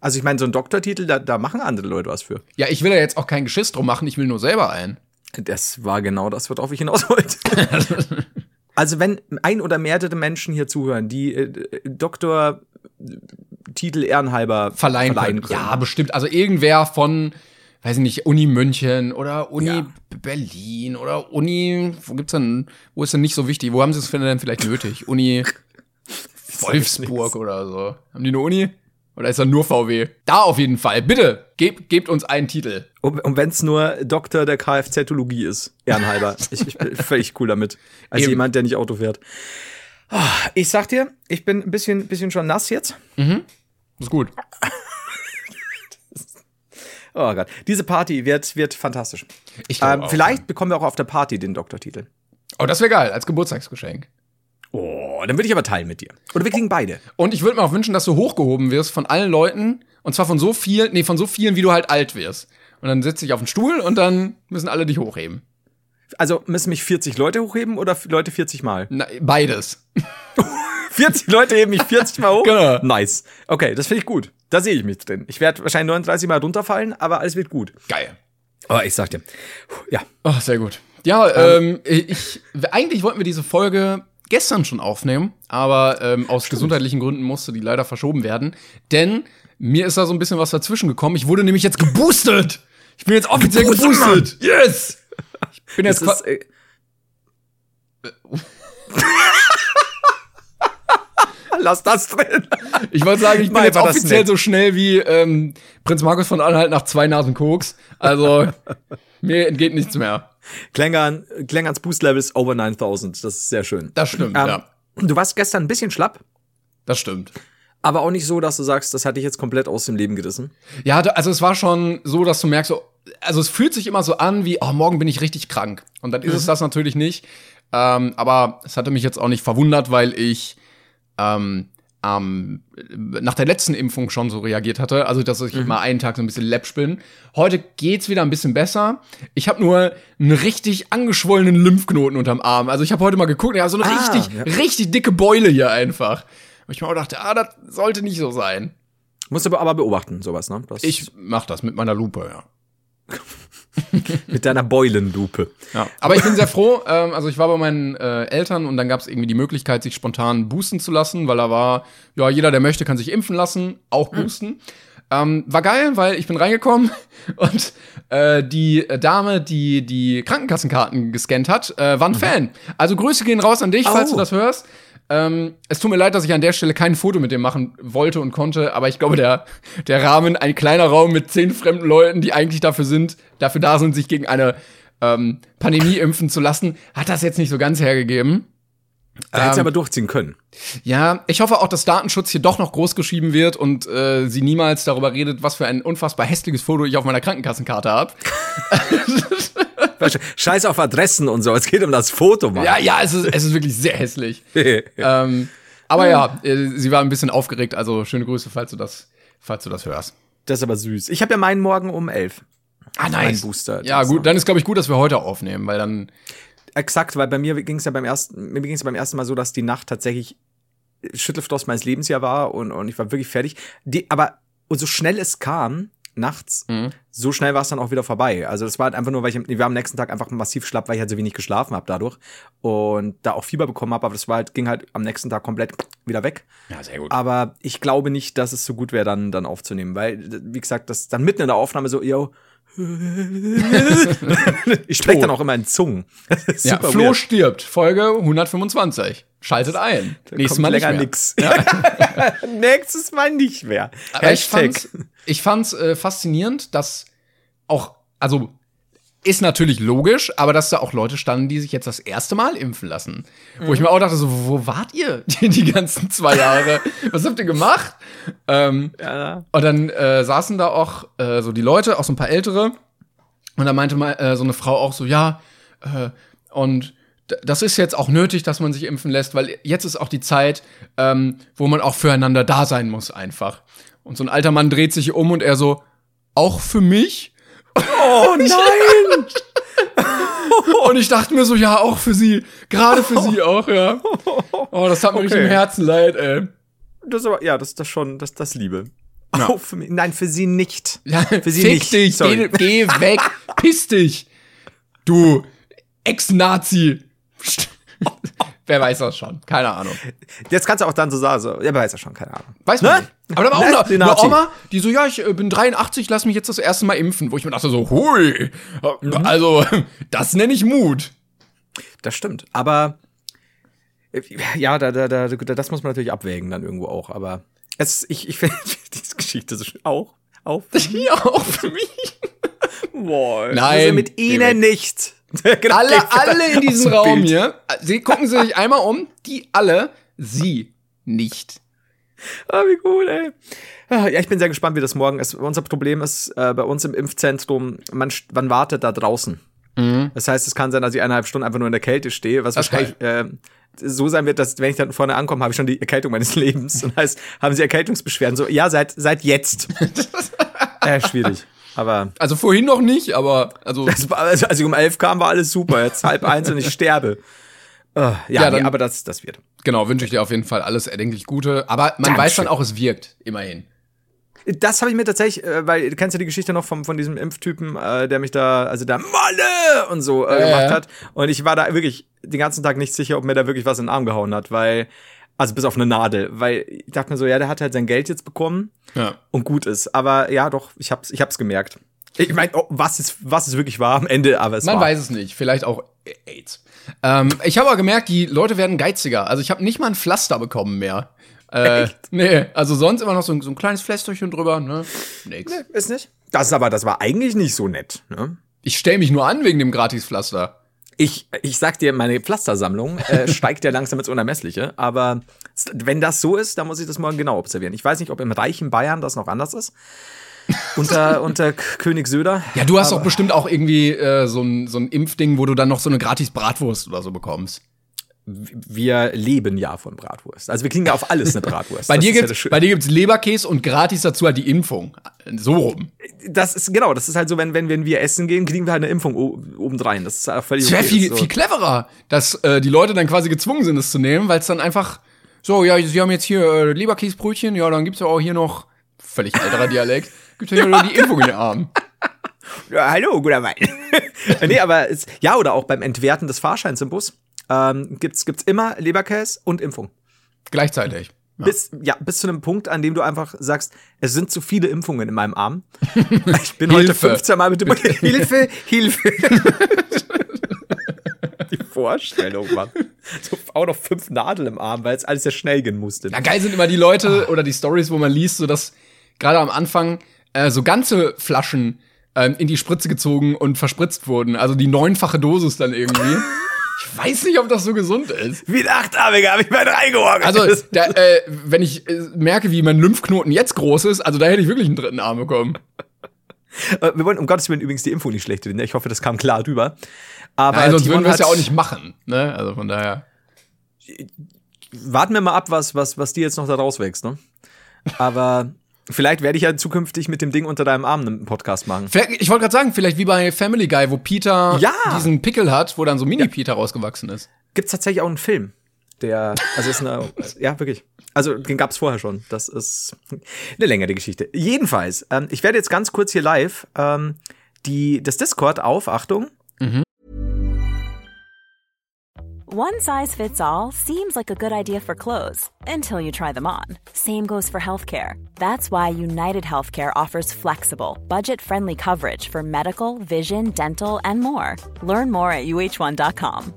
Also ich meine, so ein Doktortitel, da, da machen andere Leute was für. Ja, ich will ja jetzt auch kein Geschiss drum machen, ich will nur selber ein. Das war genau das, worauf ich hinaus wollte. also wenn ein oder mehrere Menschen hier zuhören, die äh, Doktortitel ehrenhalber Verleihen, können. können. Ja, bestimmt. Also irgendwer von, weiß ich nicht, Uni München oder Uni Ja. Berlin oder Uni, wo gibt's denn, wo ist denn nicht so wichtig? Wo haben sie es denn vielleicht nötig? Uni Wolfsburg oder so. Haben die eine Uni? Oder ist da nur VW? Da auf jeden Fall. Bitte, gebt, gebt uns einen Titel. Und, und wenn es nur Doktor der Kfz-Ologie ist, ehrenhalber. ich, ich bin völlig cool damit. Als Eben. jemand, der nicht Auto fährt. Ah, Ich sag dir, ich bin ein bisschen, bisschen schon nass jetzt. Ist gut. Oh Gott. Diese Party wird, wird fantastisch. Ich Ähm, auch. vielleicht bekommen wir auch auf der Party den Doktortitel. Oh, das wäre geil, als Geburtstagsgeschenk. Oh, dann würde ich aber teilen mit dir. Oder wir kriegen beide. Und ich würde mir auch wünschen, dass du hochgehoben wirst von allen Leuten. Und zwar von so vielen, nee, von so vielen, wie du halt alt wirst. Und dann sitze ich auf den Stuhl und dann müssen alle dich hochheben. Also müssen mich 40 Leute hochheben oder Leute 40 Mal? Na, beides. 40 Leute heben mich 40 Mal hoch? Genau. Nice. Okay, das finde ich gut. Da sehe ich mich drin. Ich werde wahrscheinlich 39 Mal runterfallen, aber alles wird gut. Geil. Aber ich sag dir, ja. Oh, sehr gut. Ja, ähm, ich, eigentlich wollten wir diese Folge gestern schon aufnehmen, aber ähm, aus gesundheitlichen Gründen musste die leider verschoben werden. Denn mir ist da so ein bisschen was dazwischen gekommen. Ich wurde nämlich jetzt geboostet. Ich bin jetzt offiziell Geboostet, geboostet. Yes! Ich bin jetzt Das ist, äh, Lass das drin. Ich wollte sagen, ich bin jetzt offiziell so schnell wie ähm, Prinz Markus von Anhalt nach zwei Nasen Koks. Also mir entgeht nichts mehr. Klängern, Klängerns Boost-Level ist over 9000. Das ist sehr schön. Das stimmt, Ähm, ja. Du warst gestern ein bisschen schlapp, Das stimmt. aber auch nicht so, dass du sagst, das hat dich jetzt komplett aus dem Leben gerissen. Ja, also es war schon so, dass du merkst, so, also es fühlt sich immer so an wie, oh, morgen bin ich richtig krank. Und dann ist Mhm. es das natürlich nicht. Ähm, aber es hatte mich jetzt auch nicht verwundert, weil ich ähm, ähm, nach der letzten Impfung schon so reagiert hatte. Also, dass ich Mhm. mal einen Tag so ein bisschen läppsch bin. Heute geht's wieder ein bisschen besser. Ich habe nur einen richtig angeschwollenen Lymphknoten unterm Arm. Also ich habe heute mal geguckt, ja, so eine Ah, richtig, ja. richtig dicke Beule hier einfach. Wo ich mir auch dachte, ah, das sollte nicht so sein. Musst du aber beobachten, sowas, ne? Das Ich mach das mit meiner Lupe, ja. mit deiner Beulenlupe. Ja, aber ich bin sehr froh. Ähm, also ich war bei meinen äh, Eltern und dann gab es irgendwie die Möglichkeit, sich spontan boosten zu lassen, weil da war, ja, jeder, der möchte, kann sich impfen lassen, auch boosten. Ähm, war geil, weil ich bin reingekommen und äh, die Dame, die die Krankenkassenkarten gescannt hat, äh, war ein Fan. Also Grüße gehen raus an dich, falls Oh. du das hörst. Ähm, es tut mir leid, dass ich an der Stelle kein Foto mit dem machen wollte und konnte, aber ich glaube, der, der Rahmen, ein kleiner Raum mit zehn fremden Leuten, die eigentlich dafür sind, dafür da sind, sich gegen eine ähm, Pandemie impfen zu lassen, hat das jetzt nicht so ganz hergegeben. Da hättest du Ähm, aber durchziehen können. Ja, ich hoffe auch, dass Datenschutz hier doch noch groß geschrieben wird und äh, sie niemals darüber redet, was für ein unfassbar hässliches Foto ich auf meiner Krankenkassenkarte habe. Scheiß auf Adressen und so. Es geht um das Foto, Mann. Ja, ja, es ist, es ist wirklich sehr hässlich. ähm, aber ja, äh, sie war ein bisschen aufgeregt, also schöne Grüße, falls du das, falls du das hörst. Das ist aber süß. Ich habe ja meinen morgen um elf. Ah, Mein Booster. Ja, gut, dann ist, glaube ich, gut, dass wir heute aufnehmen, weil dann. Exakt, weil bei mir ging es ja beim ersten, mir ging es ja beim ersten Mal so, dass die Nacht tatsächlich Schüttelfrost meines Lebens ja war und, und ich war wirklich fertig. Die, aber und so schnell es kam, nachts, Mhm. so schnell war es dann auch wieder vorbei. Also das war halt einfach nur, weil ich, wir am nächsten Tag einfach massiv schlapp, weil ich halt so wenig geschlafen habe dadurch und da auch Fieber bekommen habe, aber das war halt, ging halt am nächsten Tag komplett wieder weg. Ja, sehr gut. Aber ich glaube nicht, dass es so gut wäre, dann, dann aufzunehmen, weil, wie gesagt, das dann mitten in der Aufnahme so, yo, ich spreche dann auch immer in Zungen. Ja, Flo weird. stirbt, Folge 125. Schaltet ein. Nächstes Kommt Mal nicht länger mehr. nix. Nächstes Mal nicht mehr. Aber ich fand's, ich fand's äh, faszinierend, dass auch, also ist natürlich logisch, aber dass da auch Leute standen, die sich jetzt das erste Mal impfen lassen. Wo ich mir auch dachte, so, wo wart ihr die, ganzen zwei Jahre? Was habt ihr gemacht? Ähm, Ja. und dann äh, saßen da auch äh, so die Leute, auch so ein paar ältere. Und da meinte mal äh, so eine Frau auch so, ja, äh, und das ist jetzt auch nötig, dass man sich impfen lässt, weil jetzt ist auch die Zeit, ähm, wo man auch füreinander da sein muss einfach. Und so ein alter Mann dreht sich um und er so, auch für mich? Oh nein! Und ich dachte mir so, ja, auch für sie. Gerade für sie auch, ja. Oh, das hat mir richtig im Herzen leid, ey. Das aber, ja, das ist das schon, das, das Liebe. Oh, für mich, nein, für sie nicht. Ja, für sie fick nicht. dich, Sorry. geh, geh weg, piss dich. Du Ex-Nazi. Wer weiß das schon? Keine Ahnung. Jetzt kannst du auch dann so sagen, so, ja, weiß ja schon, keine Ahnung. Weiß man Ne? nicht. Aber da war auch Ne? eine. Oma, die so, ja, ich äh, bin 83, lass mich jetzt das erste Mal impfen. Wo ich mir dachte so, hui, also, das nenne ich Mut. Das stimmt. Aber äh, ja, da, da, da, da, das muss man natürlich abwägen dann irgendwo auch. Aber es, ich, ich finde diese Geschichte so schön. Auch, auch. Ja, auch für mich. Boah, Nein, also mit ihnen nicht. Genau, Alle, alle in diesem Raum Bild. hier, sie gucken sie sich einmal um, die alle, sie nicht. Ah, wie cool, ey. Ah, Ja, ich bin sehr gespannt, wie das morgen ist. Unser Problem ist äh, bei uns im Impfzentrum, man, man wartet da draußen. Das heißt, es kann sein, dass ich eineinhalb Stunden einfach nur in der Kälte stehe, was Das ist wahrscheinlich äh, so sein wird, dass wenn ich dann vorne ankomme, habe ich schon die Erkältung meines Lebens. Und heißt, haben sie Erkältungsbeschwerden? So, ja, seit, seit jetzt. äh, schwierig. Aber Also vorhin noch nicht, aber, also, das war, also, als ich um elf kam, war alles super. Jetzt halb eins und ich sterbe. Äh, ja, Ja, nee, dann- aber das, das wird. genau, wünsche ich dir auf jeden Fall alles erdenklich Gute. Aber man weiß dann Dankeschön. auch, es wirkt, immerhin. Das habe ich mir tatsächlich, äh, weil du kennst ja die Geschichte noch vom, von diesem Impftypen, äh, der mich da, also da Malle und so äh, gemacht hat. Und ich war da wirklich den ganzen Tag nicht sicher, ob mir da wirklich was in den Arm gehauen hat, weil, also bis auf eine Nadel, weil ich dachte mir so, ja, der hat halt sein Geld jetzt bekommen Ja. und gut ist. Aber ja, doch, ich hab's, ich hab's gemerkt. Ich meine, oh, was es, was es wirklich war am Ende, aber es Man war. weiß es nicht. Vielleicht auch AIDS. Ähm, ich habe aber gemerkt, die Leute werden geiziger. Also ich habe nicht mal ein Pflaster bekommen mehr. Äh, nee, also sonst immer noch so ein, so ein kleines Pflästerchen drüber, ne? Nix. Ist nicht? Das ist aber, das war eigentlich nicht so nett, ne? Ich stell mich nur an wegen dem Gratis-Pflaster. Ich, ich sag dir, meine Pflastersammlung äh, steigt ja langsam ins Unermessliche. Aber wenn das so ist, dann muss ich das morgen genau observieren. Ich weiß nicht, ob im reichen Bayern das noch anders ist. Unter, unter König Söder. Ja, du hast doch bestimmt auch irgendwie äh, so, ein, so ein Impfding, wo du dann noch so eine Gratis-Bratwurst oder so bekommst. Wir leben ja von Bratwurst. Also wir kriegen ja auf alles eine Bratwurst. Bei dir, ja gibt's, Schöne. bei dir gibt's Leberkäse und gratis dazu halt die Impfung. So rum. das ist genau, das ist halt so, wenn, wenn, wenn wir essen gehen, kriegen wir halt eine Impfung obendrein. Das ist auch völlig Es wäre okay. viel, so. viel cleverer, dass äh, die Leute dann quasi gezwungen sind, es zu nehmen, weil es dann einfach so, ja, sie haben jetzt hier äh, Leberkäsebrötchen, ja, dann gibt's ja auch hier noch, völlig alterer Dialekt, gibt's ja hier noch die Impfung in den Arm. Ja, hallo, guter Wein. nee, aber es, ja, oder auch beim Entwerten des Fahrscheins im Bus ähm, gibt's, gibt's immer Leberkäse und Impfung. Gleichzeitig. Ja. Bis, ja, bis zu einem Punkt, an dem du einfach sagst, es sind zu viele Impfungen in meinem Arm. Ich bin heute Hilfe. 15 Mal mit dem Hilfe, Hilfe. Die Vorstellung, Mann. So, auch noch fünf Nadeln im Arm, weil es alles sehr schnell gehen musste. Ja, geil sind immer die Leute oder die Stories, wo man liest, so dass gerade am Anfang äh, so ganze Flaschen ähm, in die Spritze gezogen und verspritzt wurden. Also die neunfache Dosis dann irgendwie. Ich weiß nicht, ob das so gesund ist. Wie ein Achtarmiger habe ich mal reingeworfen. Also, da, äh, wenn ich äh, merke, wie mein Lymphknoten jetzt groß ist, also da hätte ich wirklich einen dritten Arm bekommen. Äh, wir wollen um Gottes Willen übrigens die Info nicht schlecht reden. Ich hoffe, das kam klar drüber. Aber Nein, sonst Timon würden wir es ja auch nicht machen. Ne? Also von daher. warten wir mal ab, was, was, was dir jetzt noch da rauswächst, ne? Aber vielleicht werde ich ja zukünftig mit dem Ding unter deinem Arm einen Podcast machen. Vielleicht, ich wollte gerade sagen, vielleicht wie bei Family Guy, wo Peter Ja. diesen Pickel hat, wo dann so Mini-Peter rausgewachsen ist. Gibt's tatsächlich auch einen Film, der, also ist eine, ja, wirklich. Also, den gab's vorher schon. Das ist eine längere Geschichte. Jedenfalls, ähm, ich werde jetzt ganz kurz hier live ähm, die, das Discord auf, Achtung, One size fits all seems like a good idea for clothes until you try them on. Same goes for healthcare. That's why United Healthcare offers flexible, budget friendly coverage for medical, vision, dental, and more. Learn more at uh1.com.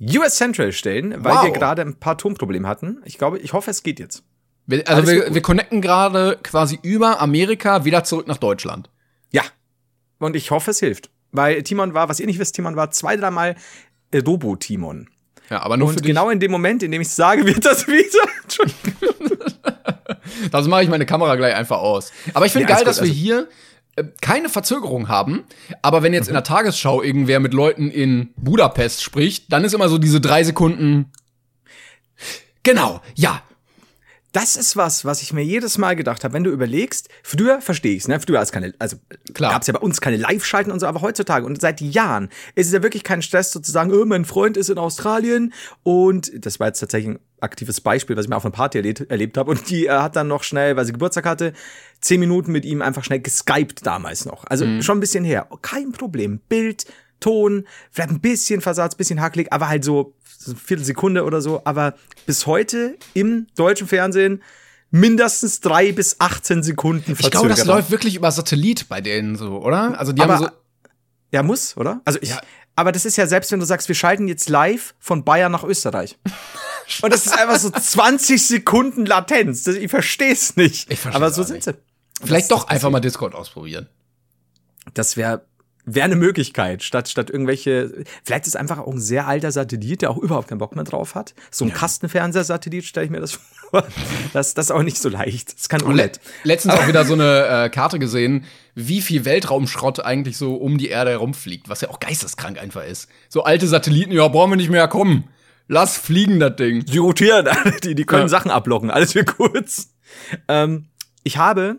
US Central stellen, weil Wow. wir gerade ein paar Tonprobleme hatten. Ich glaube, ich hoffe, es geht jetzt. Wir, also Alles wir, gut. wir connecten gerade quasi über Amerika wieder zurück nach Deutschland. Ja. Und ich hoffe, es hilft. Weil Timon war, was ihr nicht wisst, Timon war zwei, dreimal Robo-Timon. Ja, aber nur für Und genau in dem Moment, in dem ich es sage, wird das wieder. Das mache ich meine Kamera gleich einfach aus. Aber ich finde Nee, geil, dass gut, wir also- hier äh, keine Verzögerung haben. Aber wenn jetzt Mhm. in der Tagesschau irgendwer mit Leuten in Budapest spricht, dann ist immer so diese drei Sekunden. Genau, ja. Das ist was, was ich mir jedes Mal gedacht habe, wenn du überlegst, früher verstehe ich es, ne? Früher als keine, also gab es ja bei uns keine Live-Schalten und so, aber heutzutage und seit Jahren ist es ja wirklich kein Stress sozusagen, oh, mein Freund ist in Australien und das war jetzt tatsächlich ein aktives Beispiel, was ich mir auf einer Party erlebt, erlebt habe und die äh, hat dann noch schnell, weil sie Geburtstag hatte, zehn Minuten mit ihm einfach schnell geskypt damals noch. Also schon ein bisschen her. Kein Problem. Bild, Ton, vielleicht ein bisschen Versatz, bisschen hakelig, aber halt so, so eine Viertelsekunde oder so. Aber bis heute im deutschen Fernsehen mindestens drei bis 18 Sekunden Ich glaube, das läuft wirklich über Satellit bei denen so, oder? Also die aber, haben so. Ja, muss, oder? Also ich, Ja. aber das ist ja selbst, wenn du sagst, wir schalten jetzt live von Bayern nach Österreich. Und das ist einfach so 20 Sekunden Latenz. Das, ich verstehe es nicht. Ich aber so sind nicht. sie. Vielleicht das- doch einfach mal Discord ausprobieren. Das wäre wäre eine Möglichkeit, statt, statt irgendwelche, vielleicht ist einfach auch ein sehr alter Satellit, der auch überhaupt keinen Bock mehr drauf hat. So ein Kastenfernsehsatellit stelle ich mir das vor. Das, das ist auch nicht so leicht. Das kann OLED. letztens auch wieder so eine äh, Karte gesehen, wie viel Weltraumschrott eigentlich so um die Erde herumfliegt, was ja auch geisteskrank einfach ist. So alte Satelliten, ja, brauchen wir nicht mehr, komm, lass fliegen das Ding. Die rotieren, die, die können Ja. Sachen ablocken, alles für kurz. Ähm, ich habe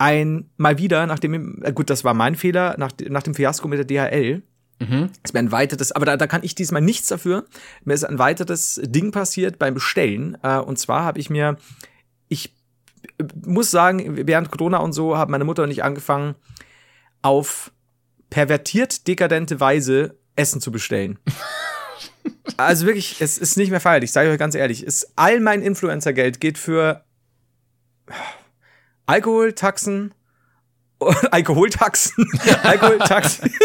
ein, mal wieder, nachdem, äh, gut, das war mein Fehler, nach, nach dem Fiasko mit der DHL, ist mir ein weiteres, aber da, da kann ich diesmal nichts dafür. Mir ist ein weiteres Ding passiert beim Bestellen. Äh, und zwar habe ich mir, ich äh, muss sagen, während Corona und so hat meine Mutter und ich angefangen, auf pervertiert dekadente Weise Essen zu bestellen. Also wirklich, es ist nicht mehr feierlich, ich sage euch ganz ehrlich. Es, all mein Influencer-Geld geht für Alkohol, Taxen, Alkoholtaxen, Alkoholtaxen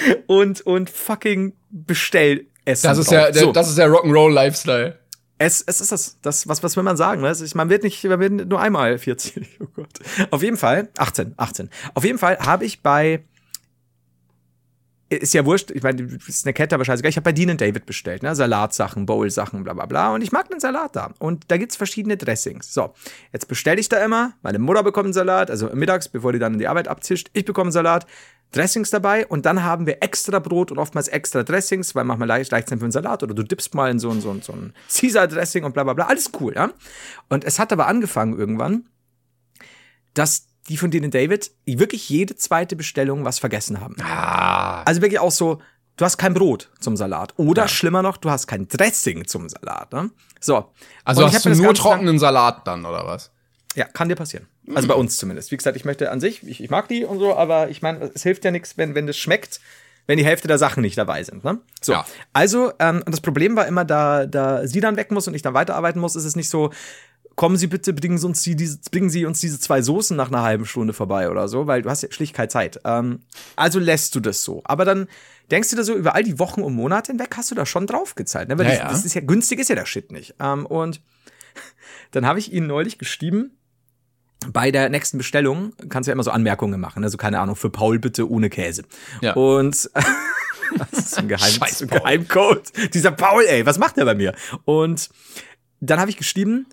und, und fucking Bestellessen. Das ist ja, der, So. das ist der Rock'n'Roll Lifestyle. Es, es ist das. das was, was will man sagen? Ne? Man wird nicht, man wird nur einmal 40. Oh Gott. Auf jeden Fall, 18, 18. Auf jeden Fall habe ich bei, ist ja wurscht, ich meine, ist eine Kette wahrscheinlich, ich habe bei Dean David bestellt, ne? Salatsachen, Bowl-Sachen, bla bla bla. Und ich mag den Salat da. Und da gibt's verschiedene Dressings. So, jetzt bestelle ich da immer, meine Mutter bekommt einen Salat, also mittags, bevor die dann in die Arbeit abzischt, ich bekomme einen Salat, Dressings dabei und dann haben wir extra Brot und oftmals extra Dressings, weil manchmal leicht, leicht sind für einen Salat oder du dippst mal in so so so ein Caesar-Dressing und bla bla bla. Alles cool, ja. Und es hat aber angefangen irgendwann, dass die von denen David wirklich jede zweite Bestellung was vergessen haben. Ah. Also wirklich auch so, du hast kein Brot zum Salat. Oder schlimmer noch, du hast kein Dressing zum Salat. Ne? So. Also Und ich hast du nur trockenen Salat dann, oder was? Ja, kann dir passieren. Also bei uns zumindest. Wie gesagt, ich möchte an sich, ich, ich mag die und so, aber ich meine, es hilft ja nichts, wenn, wenn das schmeckt, wenn die Hälfte der Sachen nicht dabei sind. Ne? So. Ja. Also, ähm, und das Problem war immer, da, da sie dann weg muss und ich dann weiterarbeiten muss, ist es nicht so, kommen Sie bitte, bringen Sie uns, die, diese, bringen Sie uns diese zwei Soßen nach einer halben Stunde vorbei oder so, weil du hast ja schlicht keine Zeit. Ähm, also lässt du das so. Aber dann denkst du da so, über all die Wochen und Monate hinweg hast du da schon drauf gezahlt. Ne? Weil Ja, das, ja. das ist ja günstig, ist ja der Shit nicht. Ähm, und dann habe ich ihnen neulich geschrieben, bei der nächsten Bestellung kannst du ja immer so Anmerkungen machen, also keine Ahnung, für Paul bitte ohne Käse. Ja. Und das ist ein, Geheim, Scheiß ein. Geheimcode. Dieser Paul, ey, was macht der bei mir? Und dann habe ich geschrieben,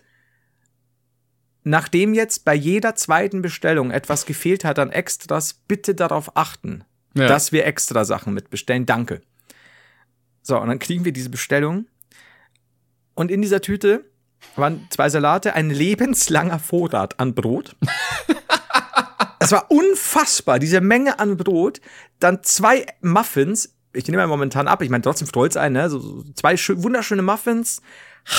nachdem jetzt bei jeder zweiten Bestellung etwas gefehlt hat an Extras, bitte darauf achten, Ja. dass wir extra Sachen mitbestellen. Danke. So, und dann kriegen wir diese Bestellung. Und in dieser Tüte waren zwei Salate, ein lebenslanger Vorrat an Brot. Es war unfassbar, diese Menge an Brot. Dann zwei Muffins. Ich nehme ja momentan ab, ich meine trotzdem stolz ein, ne? So, so zwei schö- wunderschöne Muffins.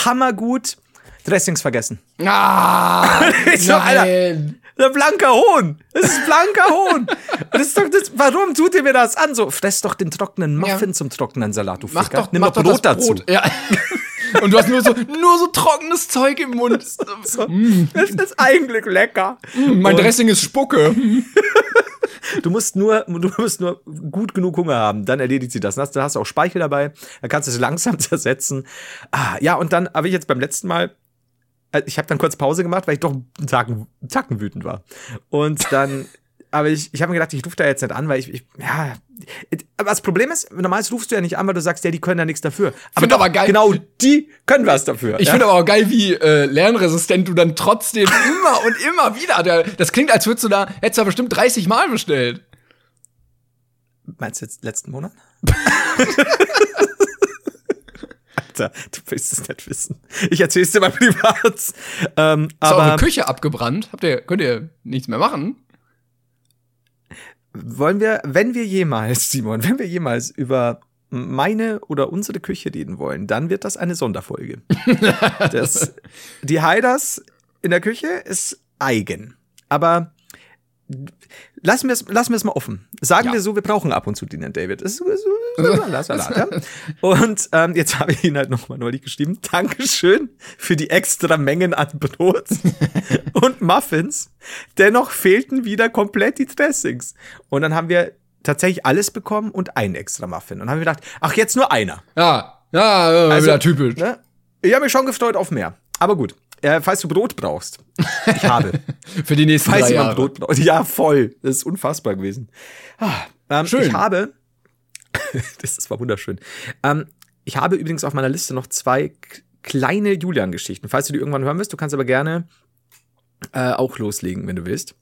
Hammergut. Dressings vergessen. Ah, Ich so, Alter. nein. Der blanker Hohn. Das ist blanker Hohn. Das ist doch das, warum tut ihr mir das an? So, fress doch den trockenen Muffin Ja. zum trockenen Salat, du Mach Ficker. doch, Nimm mach doch Brot dazu. Brot. Ja. Und du hast nur so, nur so trockenes Zeug im Mund. So, Das ist eigentlich lecker. Mein Und- Dressing ist Spucke. Du musst nur, du musst nur gut genug Hunger haben, dann erledigt sie das. Dann hast, dann hast du auch Speichel dabei, dann kannst du es langsam zersetzen. Ah, ja, und dann habe ich jetzt beim letzten Mal, ich habe dann kurz Pause gemacht, weil ich doch einen Tacken, wütend war. Und dann, aber ich, ich habe mir gedacht, ich rufe da jetzt nicht an, weil ich, ich ja, aber das Problem ist, normalerweise rufst du ja nicht an, weil du sagst, ja, die können ja nichts dafür. Aber, Find aber geil. genau die können was dafür. Ich ja? finde aber auch geil, wie äh, lernresistent du dann trotzdem immer und immer wieder. Der, das klingt, als würdest du da, hättest du da bestimmt 30 Mal bestellt. Meinst du jetzt letzten Monat? Alter, du willst es nicht wissen. Ich erzähl's dir mal privat. Ähm, Ist aber eure Küche abgebrannt? Habt ihr, könnt ihr nichts mehr machen? wollen wir, wenn wir jemals, Simon, wenn wir jemals über meine oder unsere Küche reden wollen, dann wird das eine Sonderfolge. das, die Haiders in der Küche ist eigen. Aber lassen wir es lassen wir es mal offen. Sagen Ja. wir so, wir brauchen ab und zu den David. Das ist so, so Salat, Salat, ja? Und ähm, jetzt habe ich ihn halt nochmal neulich geschrieben. Dankeschön für die extra Mengen an Brot und Muffins. Dennoch fehlten wieder komplett die Dressings. Und dann haben wir tatsächlich alles bekommen und einen extra Muffin. Und haben wir gedacht, ach, jetzt nur einer. Ja, ja, äh, Also, wieder typisch. Ne? Ich habe mich schon gefreut auf mehr. Aber gut. Äh, falls du Brot brauchst. Ich habe. Für die nächsten Falls drei jemand Jahre. Brot braucht. Ja, voll. Das ist unfassbar gewesen. Ah, ähm, Schön. Ich habe. das, das war wunderschön. Ähm, ich habe übrigens auf meiner Liste noch zwei kleine Julian-Geschichten. Falls du die irgendwann hören willst, du kannst aber gerne äh, auch loslegen, wenn du willst.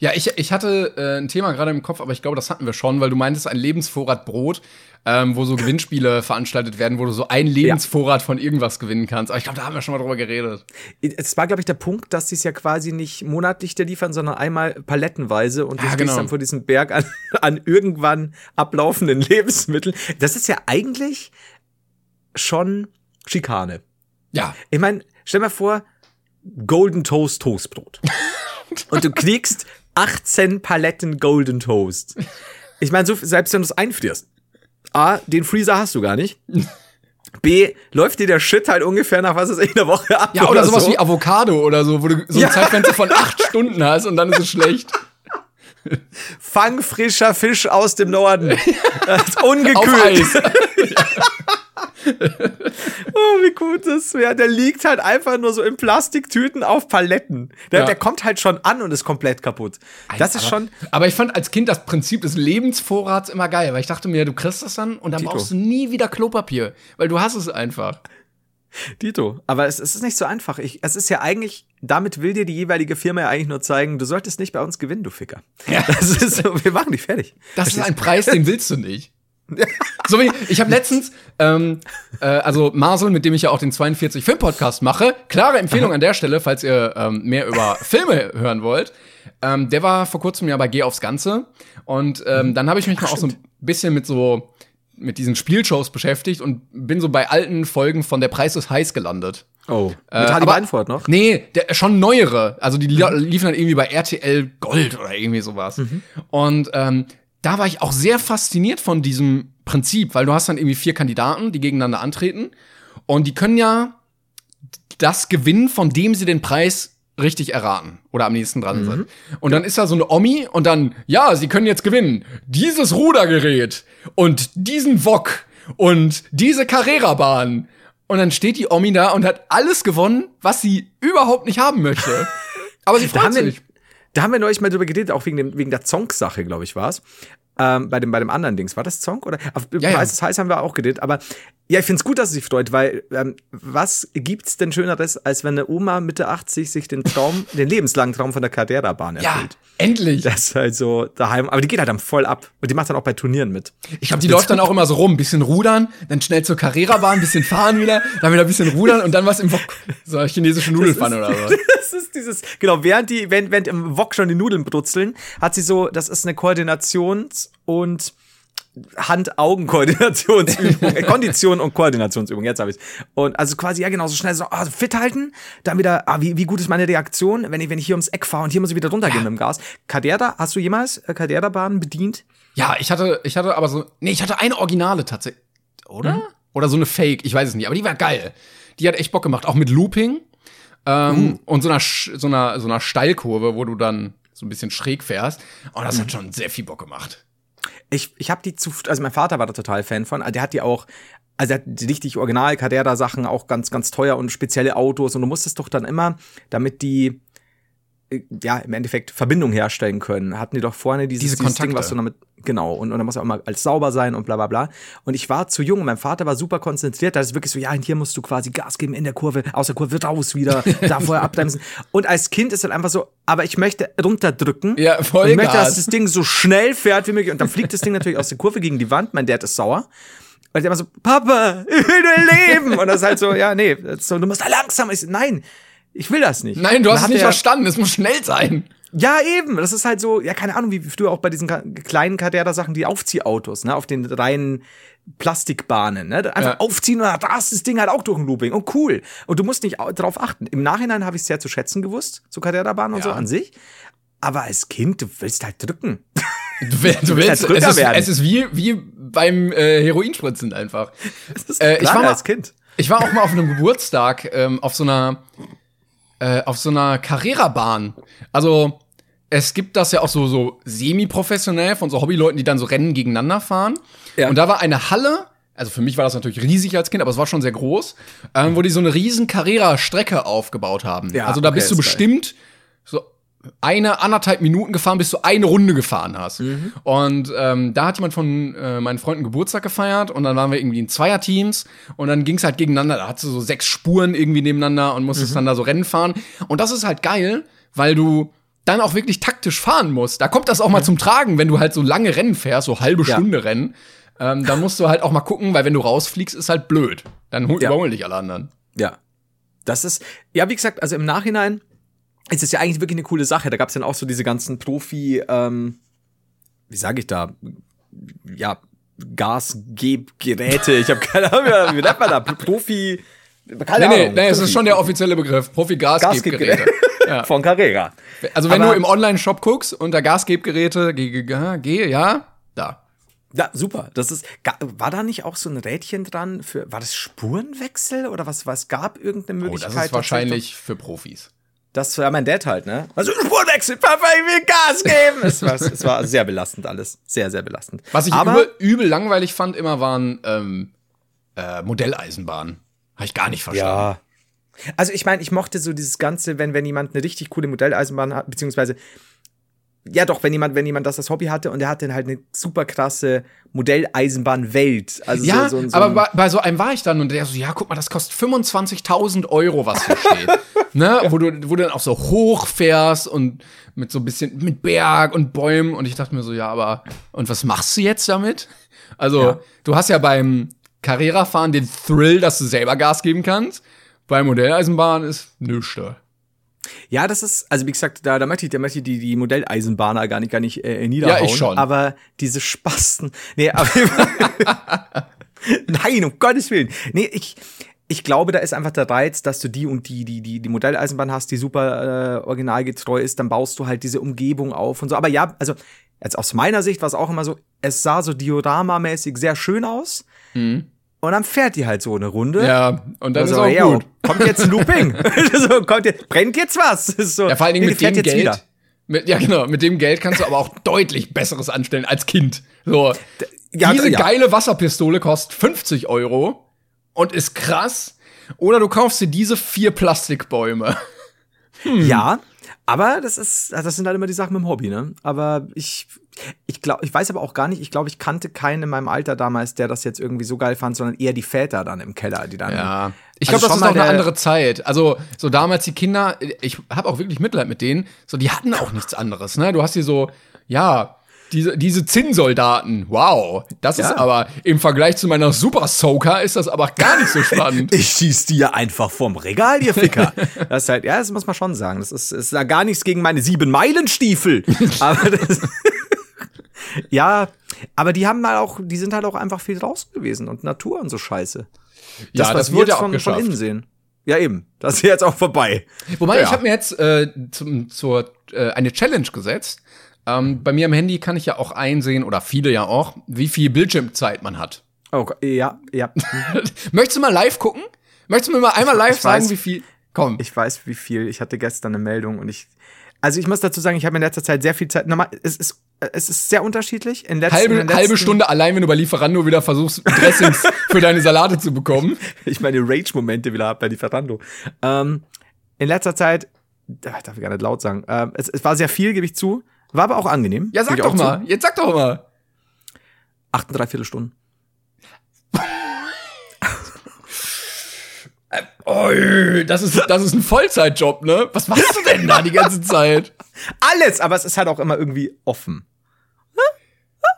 Ja, ich, ich hatte äh, ein Thema gerade im Kopf, aber ich glaube, das hatten wir schon, weil du meintest, ein Lebensvorrat Brot, ähm, wo so Gewinnspiele veranstaltet werden, wo du so einen Lebensvorrat von irgendwas gewinnen kannst. Aber ich glaube, da haben wir schon mal drüber geredet. Es war, glaube ich, der Punkt, dass sie es ja quasi nicht monatlich dir liefern, sondern einmal palettenweise und du Ja, genau. dann vor diesem Berg an, an irgendwann ablaufenden Lebensmitteln. Das ist ja eigentlich schon Schikane. Ja, Ich meine, stell mal vor, Golden Toast Toastbrot. und du kriegst 18 Paletten Golden Toast. Ich meine, so, selbst wenn du es einfrierst. A, den Freezer hast du gar nicht. B, läuft dir der Shit halt ungefähr nach was ist in der Woche ab. ja oder, sowas so. wie Avocado oder so, wo du so ein Ja. Zeitfenster von acht Stunden hast und dann ist es schlecht. Fang frischer Fisch aus dem Norden. Ist Auf ungekühlt. Eis. Oh, wie gut das wäre. Der liegt halt einfach nur so in Plastiktüten auf Paletten. Der, Ja. der kommt halt schon an und ist komplett kaputt. Das ist aber, schon. Aber ich fand als Kind das Prinzip des Lebensvorrats immer geil, weil ich dachte mir, du kriegst das dann und dann Tito. brauchst du nie wieder Klopapier, weil du hast es einfach. Dito. Aber es, es ist nicht so einfach. Ich, es ist ja eigentlich, damit will dir die jeweilige Firma ja eigentlich nur zeigen, du solltest nicht bei uns gewinnen, du Ficker. Das ist so, wir machen dich fertig. Das ist ein Preis, den willst du nicht. So wie, ich habe letztens, ähm, äh, also Marcel, mit dem ich ja auch den 42 Film Podcast mache, klare Empfehlung an der Stelle, falls ihr ähm, mehr über Filme hören wollt. Ähm, der war vor kurzem ja bei Geh aufs Ganze und ähm, dann habe ich mich mal auch so ein bisschen mit so mit diesen Spielshows beschäftigt und bin so bei alten Folgen von Der Preis ist heiß gelandet. Oh. Äh, Mit Hardy Weinfurt noch? Nee, der, schon neuere. Also die li liefen dann irgendwie bei RTL Gold oder irgendwie sowas. Und ähm, da war ich auch sehr fasziniert von diesem Prinzip, weil du hast dann irgendwie vier Kandidaten, die gegeneinander antreten. Und die können ja das gewinnen, von dem sie den Preis richtig erraten oder am nächsten dran sind. Und dann ist da so eine Omi und dann, ja, sie können jetzt gewinnen. Dieses Rudergerät und diesen Wok und diese Carrera-Bahn. Und dann steht die Omi da und hat alles gewonnen, was sie überhaupt nicht haben möchte. Aber sie freut sich. Da haben wir neulich mal drüber geredet, auch wegen, dem, wegen der Zonk-Sache, glaube ich, war es. Ähm, bei, dem, bei dem anderen Dings. War das Zonk? Oder auf Ja, ja. Preis des Heiß haben wir auch geredet. Aber ja, ich finde es gut, dass sie sich freut, weil ähm, was gibt's denn Schöneres, als wenn eine Oma Mitte 80 sich den Traum, den lebenslangen Traum von der Carrera-Bahn Ja, erfüllt? endlich. Das ist halt so daheim. Aber die geht halt dann voll ab. Und die macht dann auch bei Turnieren mit. Ich glaube, die läuft dann auch immer so rum, bisschen rudern, dann schnell zur Carrera-Bahn, bisschen fahren wieder, dann wieder ein bisschen rudern und dann was im Wok. So eine chinesische Nudelpfanne oder so. Das ist dieses, genau, während die, während, während im Wok schon die Nudeln brutzeln, hat sie so, das ist eine Koordinations- und Hand-Augen-Koordinationsübung, äh, Kondition und Koordinationsübung, jetzt habe ich Und also quasi, ja genau, so schnell so ah, fit halten, dann wieder, ah, wie, wie gut ist meine Reaktion, wenn ich, wenn ich hier ums Eck fahre und hier muss ich wieder runtergehen mit dem Gas. Kadera, hast du jemals äh, Kadera-Bahn bedient? Ja, ich hatte, ich hatte aber so, nee, ich hatte eine Originale tatsächlich, oder? Oder so eine Fake, ich weiß es nicht, aber die war geil. Die hat echt Bock gemacht, auch mit Looping ähm, und so einer, so einer, so einer Steilkurve, wo du dann so ein bisschen schräg fährst. Und das hat schon sehr viel Bock gemacht. Ich, ich habe die zu, also mein Vater war da total Fan von. Der hat die auch, also er hat die richtig original Cadera Sachen auch ganz, ganz teuer und spezielle Autos und du musstest doch dann immer, damit die ja im Endeffekt Verbindung herstellen können, hatten die doch vorne dieses, Diese dieses Ding, was du damit genau und, und dann muss auch immer alles sauber sein und bla bla bla. Und ich war zu jung, und mein Vater war super konzentriert, da ist wirklich so, ja, und hier musst du quasi Gas geben in der Kurve, aus der Kurve raus wieder, da vorher abbremsen. Und als Kind ist dann einfach so, aber ich möchte runterdrücken. Ja, Und ich möchte, dass das Ding so schnell fährt wie möglich. Und dann fliegt das Ding natürlich aus der Kurve gegen die Wand. Mein Dad ist sauer. weil die immer so, Papa, ich will nur leben. Und das ist halt so, ja, nee, so, du musst da langsam. Ich nein, ich will das nicht. Nein, du hast es nicht er- verstanden. Es muss schnell sein. Ja, eben. Das ist halt so, ja, keine Ahnung, wie früher auch bei diesen kleinen Carrera-Sachen, die Aufziehautos, ne, auf den reinen Plastikbahnen, ne, einfach Ja. aufziehen und da ist das Ding halt auch durch ein Looping. Und cool. Und du musst nicht au- drauf achten. Im Nachhinein habe ich es sehr zu schätzen gewusst, so Carrera-Bahnen und Ja. so an sich. Aber als Kind, du willst halt drücken. Du, will- du willst willst, halt es Drücker ist, werden. es ist wie, wie beim äh, Heroinspritzen einfach. Äh, ich, war mal, als Kind. ich war auch mal auf einem Geburtstag ähm, auf so einer äh, auf so einer Carrera-Bahn. Also es gibt das ja auch so so semi-professionell von so Hobbyleuten, die dann so Rennen gegeneinander fahren. Ja. Und da war eine Halle. Also für mich war das natürlich riesig als Kind, aber es war schon sehr groß, ähm, wo die so eine riesen Carrera-Strecke aufgebaut haben. Ja, also da okay, bist du ist geil. Eine, anderthalb Minuten gefahren, bis du eine Runde gefahren hast. Mhm. Und ähm, da hat jemand von äh, meinen Freunden Geburtstag gefeiert und dann waren wir irgendwie in Zweierteams und dann ging's halt gegeneinander. Da hattest du so sechs Spuren irgendwie nebeneinander und Mhm. musstest dann da so Rennen fahren. Und das ist halt geil, weil du dann auch wirklich taktisch fahren musst. Da kommt das auch mal zum Tragen, wenn du halt so lange Rennen fährst, so halbe Mhm. Ja. Stunde Rennen. Ähm, dann musst du halt auch mal gucken, weil wenn du rausfliegst, ist halt blöd. Dann Ja. überholen dich alle anderen. Ja. Das ist, ja, wie gesagt, also im Nachhinein ist es ja eigentlich wirklich eine coole Sache. Da gab es dann auch so diese ganzen Profi, ähm, wie sage ich da, ja, Gasgebgeräte. Ich habe keine Ahnung, wie nennt man da? Profi, keine Nee, nee, Ahnung. nee, es ist schon der offizielle Begriff. Profi-Gasgebgeräte. Ja. von Carrera. Also wenn Aber- du im Online-Shop guckst, unter Gasgebgeräte, G, G, G, ja, da. Ja, super. Das ist, war da nicht auch so ein Rädchen dran für, war das Spurenwechsel oder was, was gab irgendeine Oh, Möglichkeit? das ist wahrscheinlich für Profis. Das war mein Dad halt, ne? Also Spurenwechsel, Papa, ich will Gas geben. es, war, es war sehr belastend alles. Sehr, sehr belastend. Was ich Aber, übel, übel langweilig fand immer, waren ähm, äh, Modelleisenbahnen. Habe ich gar nicht verstanden. Ja. Also ich meine, ich mochte so dieses Ganze, wenn, wenn jemand eine richtig coole Modelleisenbahn hat, beziehungsweise ja doch, wenn jemand, wenn jemand das als Hobby hatte und er hatte halt eine super krasse Modelleisenbahnwelt. Also Ja, so, so, so aber bei, bei so einem war ich dann und der so, ja, guck mal, das kostet 25.000 Euro, was hier steht. ne? Wo du, wo du dann auch so hoch fährst und mit so ein bisschen, mit Berg und Bäumen und ich dachte mir so, ja, aber, und was machst du jetzt damit? Also, Ja. du hast ja beim Carrera-Fahren den Thrill, dass du selber Gas geben kannst. Bei Modelleisenbahn ist nichts. Ja, das ist, also wie gesagt, da, da möchte ich, da möchte ich die, die Modelleisenbahner gar nicht, gar nicht äh, niederhauen. Ja, ich schon. Aber diese Spasten. Nee, aber. Nein, um Gottes Willen. Nee, ich, ich glaube, da ist einfach der Reiz, dass du die und die, die, die, die Modelleisenbahn hast, die super äh, originalgetreu ist, dann baust du halt diese Umgebung auf und so. Aber ja, also, jetzt aus meiner Sicht war es auch immer so, es sah so dioramamäßig sehr schön aus. Und dann fährt die halt so eine Runde. Ja, und dann Also, ist auch yo, gut. Kommt jetzt ein Looping. so, kommt jetzt, brennt jetzt was? So, Ja, vor allen Dingen nee, mit dem Geld. wieder. Mit, ja, genau. Mit dem Geld kannst du aber auch deutlich Besseres anstellen als Kind. So. ja, diese ja. geile Wasserpistole kostet 50 Euro und ist krass. Oder du kaufst dir diese vier Plastikbäume. Ja, aber das ist, das sind halt immer die Sachen mit dem Hobby, ne? Aber ich, ich glaube, ich weiß aber auch gar nicht, ich glaube, ich kannte keinen in meinem Alter damals, der das jetzt irgendwie so geil fand, sondern eher die Väter dann im Keller, die dann. Ja. Ich Also glaube, das schon ist noch eine der- andere Zeit. Also, so damals die Kinder, ich habe auch wirklich Mitleid mit denen, so die hatten auch nichts anderes, ne? Du hast hier so, ja, diese, diese Zinnsoldaten, wow. Das ist Ja. aber im Vergleich zu meiner Super Soaker ist das aber gar nicht so spannend. Ich schieß dir einfach vom Regal, ihr Ficker. das ist halt, ja, das muss man schon sagen. Das ist, ist da gar nichts gegen meine sieben Meilenstiefel. Aber das, ja, aber die haben halt auch, die sind halt auch einfach viel draußen gewesen und Natur und so Scheiße. ja, was das wir wurde ja auch von, von innen sehen. Ja, eben. Das ist jetzt auch vorbei. Wobei, Ja. ich habe mir jetzt äh, zum, zur, äh, eine Challenge gesetzt. Ähm, bei mir am Handy kann ich ja auch einsehen, oder viele ja auch, wie viel Bildschirmzeit man hat. Okay, ja, ja. Möchtest du mal live gucken? Möchtest du mir mal einmal live ich sagen, weiß. wie viel? Komm. Ich weiß, wie viel. Ich hatte gestern eine Meldung und ich. Also ich muss dazu sagen, ich habe in letzter Zeit sehr viel Zeit. Normal, es ist, es ist sehr unterschiedlich. In letzten, in halbe, den letzten, halbe Stunde allein, wenn du bei Lieferando wieder versuchst, Dressings für deine Salate zu bekommen. Ich meine Rage-Momente wieder habe bei Lieferando. Ähm, in letzter Zeit, ah, darf ich gar nicht laut sagen, ähm, es, es war sehr viel, gebe ich zu. War aber auch angenehm. Ja, sag doch mal. Jetzt sag doch mal. Zu. Acht und dreiviertel Stunden. Oh, das ist, das ist ein Vollzeitjob, ne? Was machst du denn da die ganze Zeit? Alles, aber es ist halt auch immer irgendwie offen.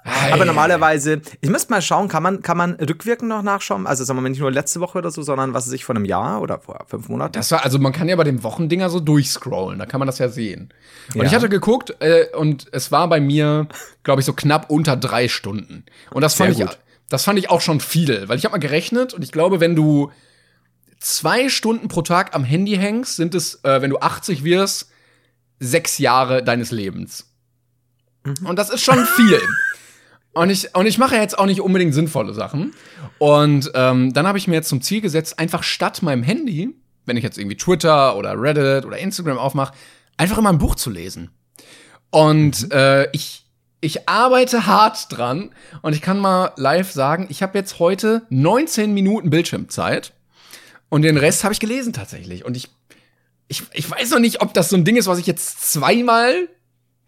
Ah, Aber normalerweise, ich müsste mal schauen, kann man, kann man rückwirkend noch nachschauen? Also sagen wir mal nicht nur letzte Woche oder so, sondern was sich vor einem Jahr oder vor fünf Monaten? Das war, also man kann ja bei den Wochendinger so durchscrollen, da kann man das ja sehen. Und Ja. ich hatte geguckt äh, und es war bei mir, glaube ich, so knapp unter drei Stunden. Und das fand ich, das fand ich auch schon viel, weil ich habe mal gerechnet und ich glaube, wenn du zwei Stunden pro Tag am Handy hängst, sind es, äh, wenn du 80 wirst, sechs Jahre deines Lebens. Und das ist schon viel. Und ich, und ich mache jetzt auch nicht unbedingt sinnvolle Sachen. Und ähm, dann habe ich mir jetzt zum Ziel gesetzt, einfach statt meinem Handy, wenn ich jetzt irgendwie Twitter oder Reddit oder Instagram aufmache, einfach immer ein Buch zu lesen. Und äh, ich, ich arbeite hart dran und ich kann mal live sagen, ich habe jetzt heute 19 Minuten Bildschirmzeit und den Rest habe ich gelesen tatsächlich. Und ich, ich, ich weiß noch nicht, ob das so ein Ding ist, was ich jetzt zweimal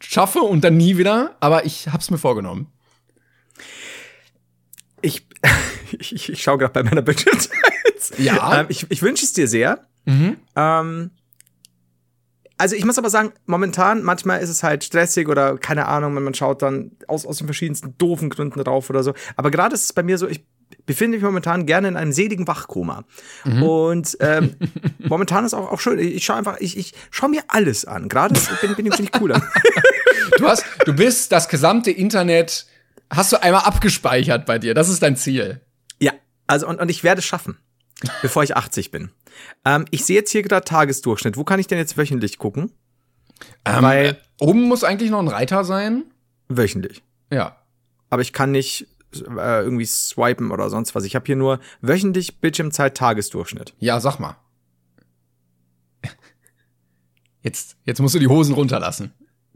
schaffe und dann nie wieder, aber ich habe es mir vorgenommen. Ich, ich, ich schaue gerade bei meiner Bildschirmzeit. Ja. Ähm, ich, ich wünsche es dir sehr. Ähm, also ich muss aber sagen, momentan, manchmal ist es halt stressig oder keine Ahnung, wenn man schaut dann aus, aus den verschiedensten doofen Gründen drauf oder so. Aber gerade ist es bei mir so, ich befinde mich momentan gerne in einem seligen Wachkoma. Und ähm, momentan ist auch, auch schön. Ich schaue einfach, ich, ich schaue mir alles an. Gerade bin, bin ich ziemlich cool. Du hast, du bist das gesamte Internet, hast du einmal abgespeichert bei dir. Das ist dein Ziel. Ja, also und, und ich werde es schaffen, bevor ich 80 bin. Ähm, ich sehe jetzt hier gerade Tagesdurchschnitt. Wo kann ich denn jetzt wöchentlich gucken? Ähm, Weil- äh, oben muss eigentlich noch ein Reiter sein. Wöchentlich. Ja. Aber ich kann nicht äh, irgendwie swipen oder sonst was. Ich habe hier nur wöchentlich Bildschirmzeit Tagesdurchschnitt. Ja, sag mal. Jetzt, jetzt musst du die Hosen runterlassen.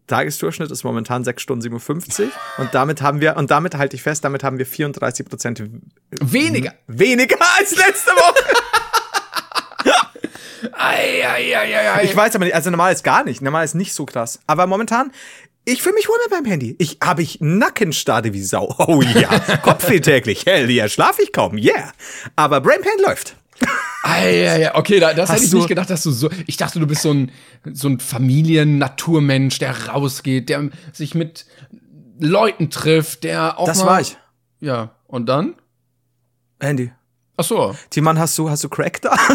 Tagesdurchschnitt ist momentan 6 Stunden 57 und damit haben wir und damit halte ich fest, damit haben wir 34 Prozent Weniger. weniger als letzte Woche. Ei, ei, ei, ei, ei. Ich weiß aber nicht, also normal ist gar nicht, normal ist nicht so krass. Aber momentan, ich fühle mich wohl mit meinem Handy. Ich habe ich Nackenstarre wie Sau. Oh ja, Kopfweh täglich. Hell yeah, schlaf ich kaum. Yeah. Aber Brainpain läuft. Ei, ei, ei. Okay, da, das Hast hätte ich du- nicht gedacht, dass du so. Ich dachte, du bist so ein, so ein Familien-Naturmensch, der rausgeht, der sich mit Leuten trifft, der auch. Das mal, war ich. Ja. Und dann? Handy. Ach so. Timon, hast du, hast du Crack da?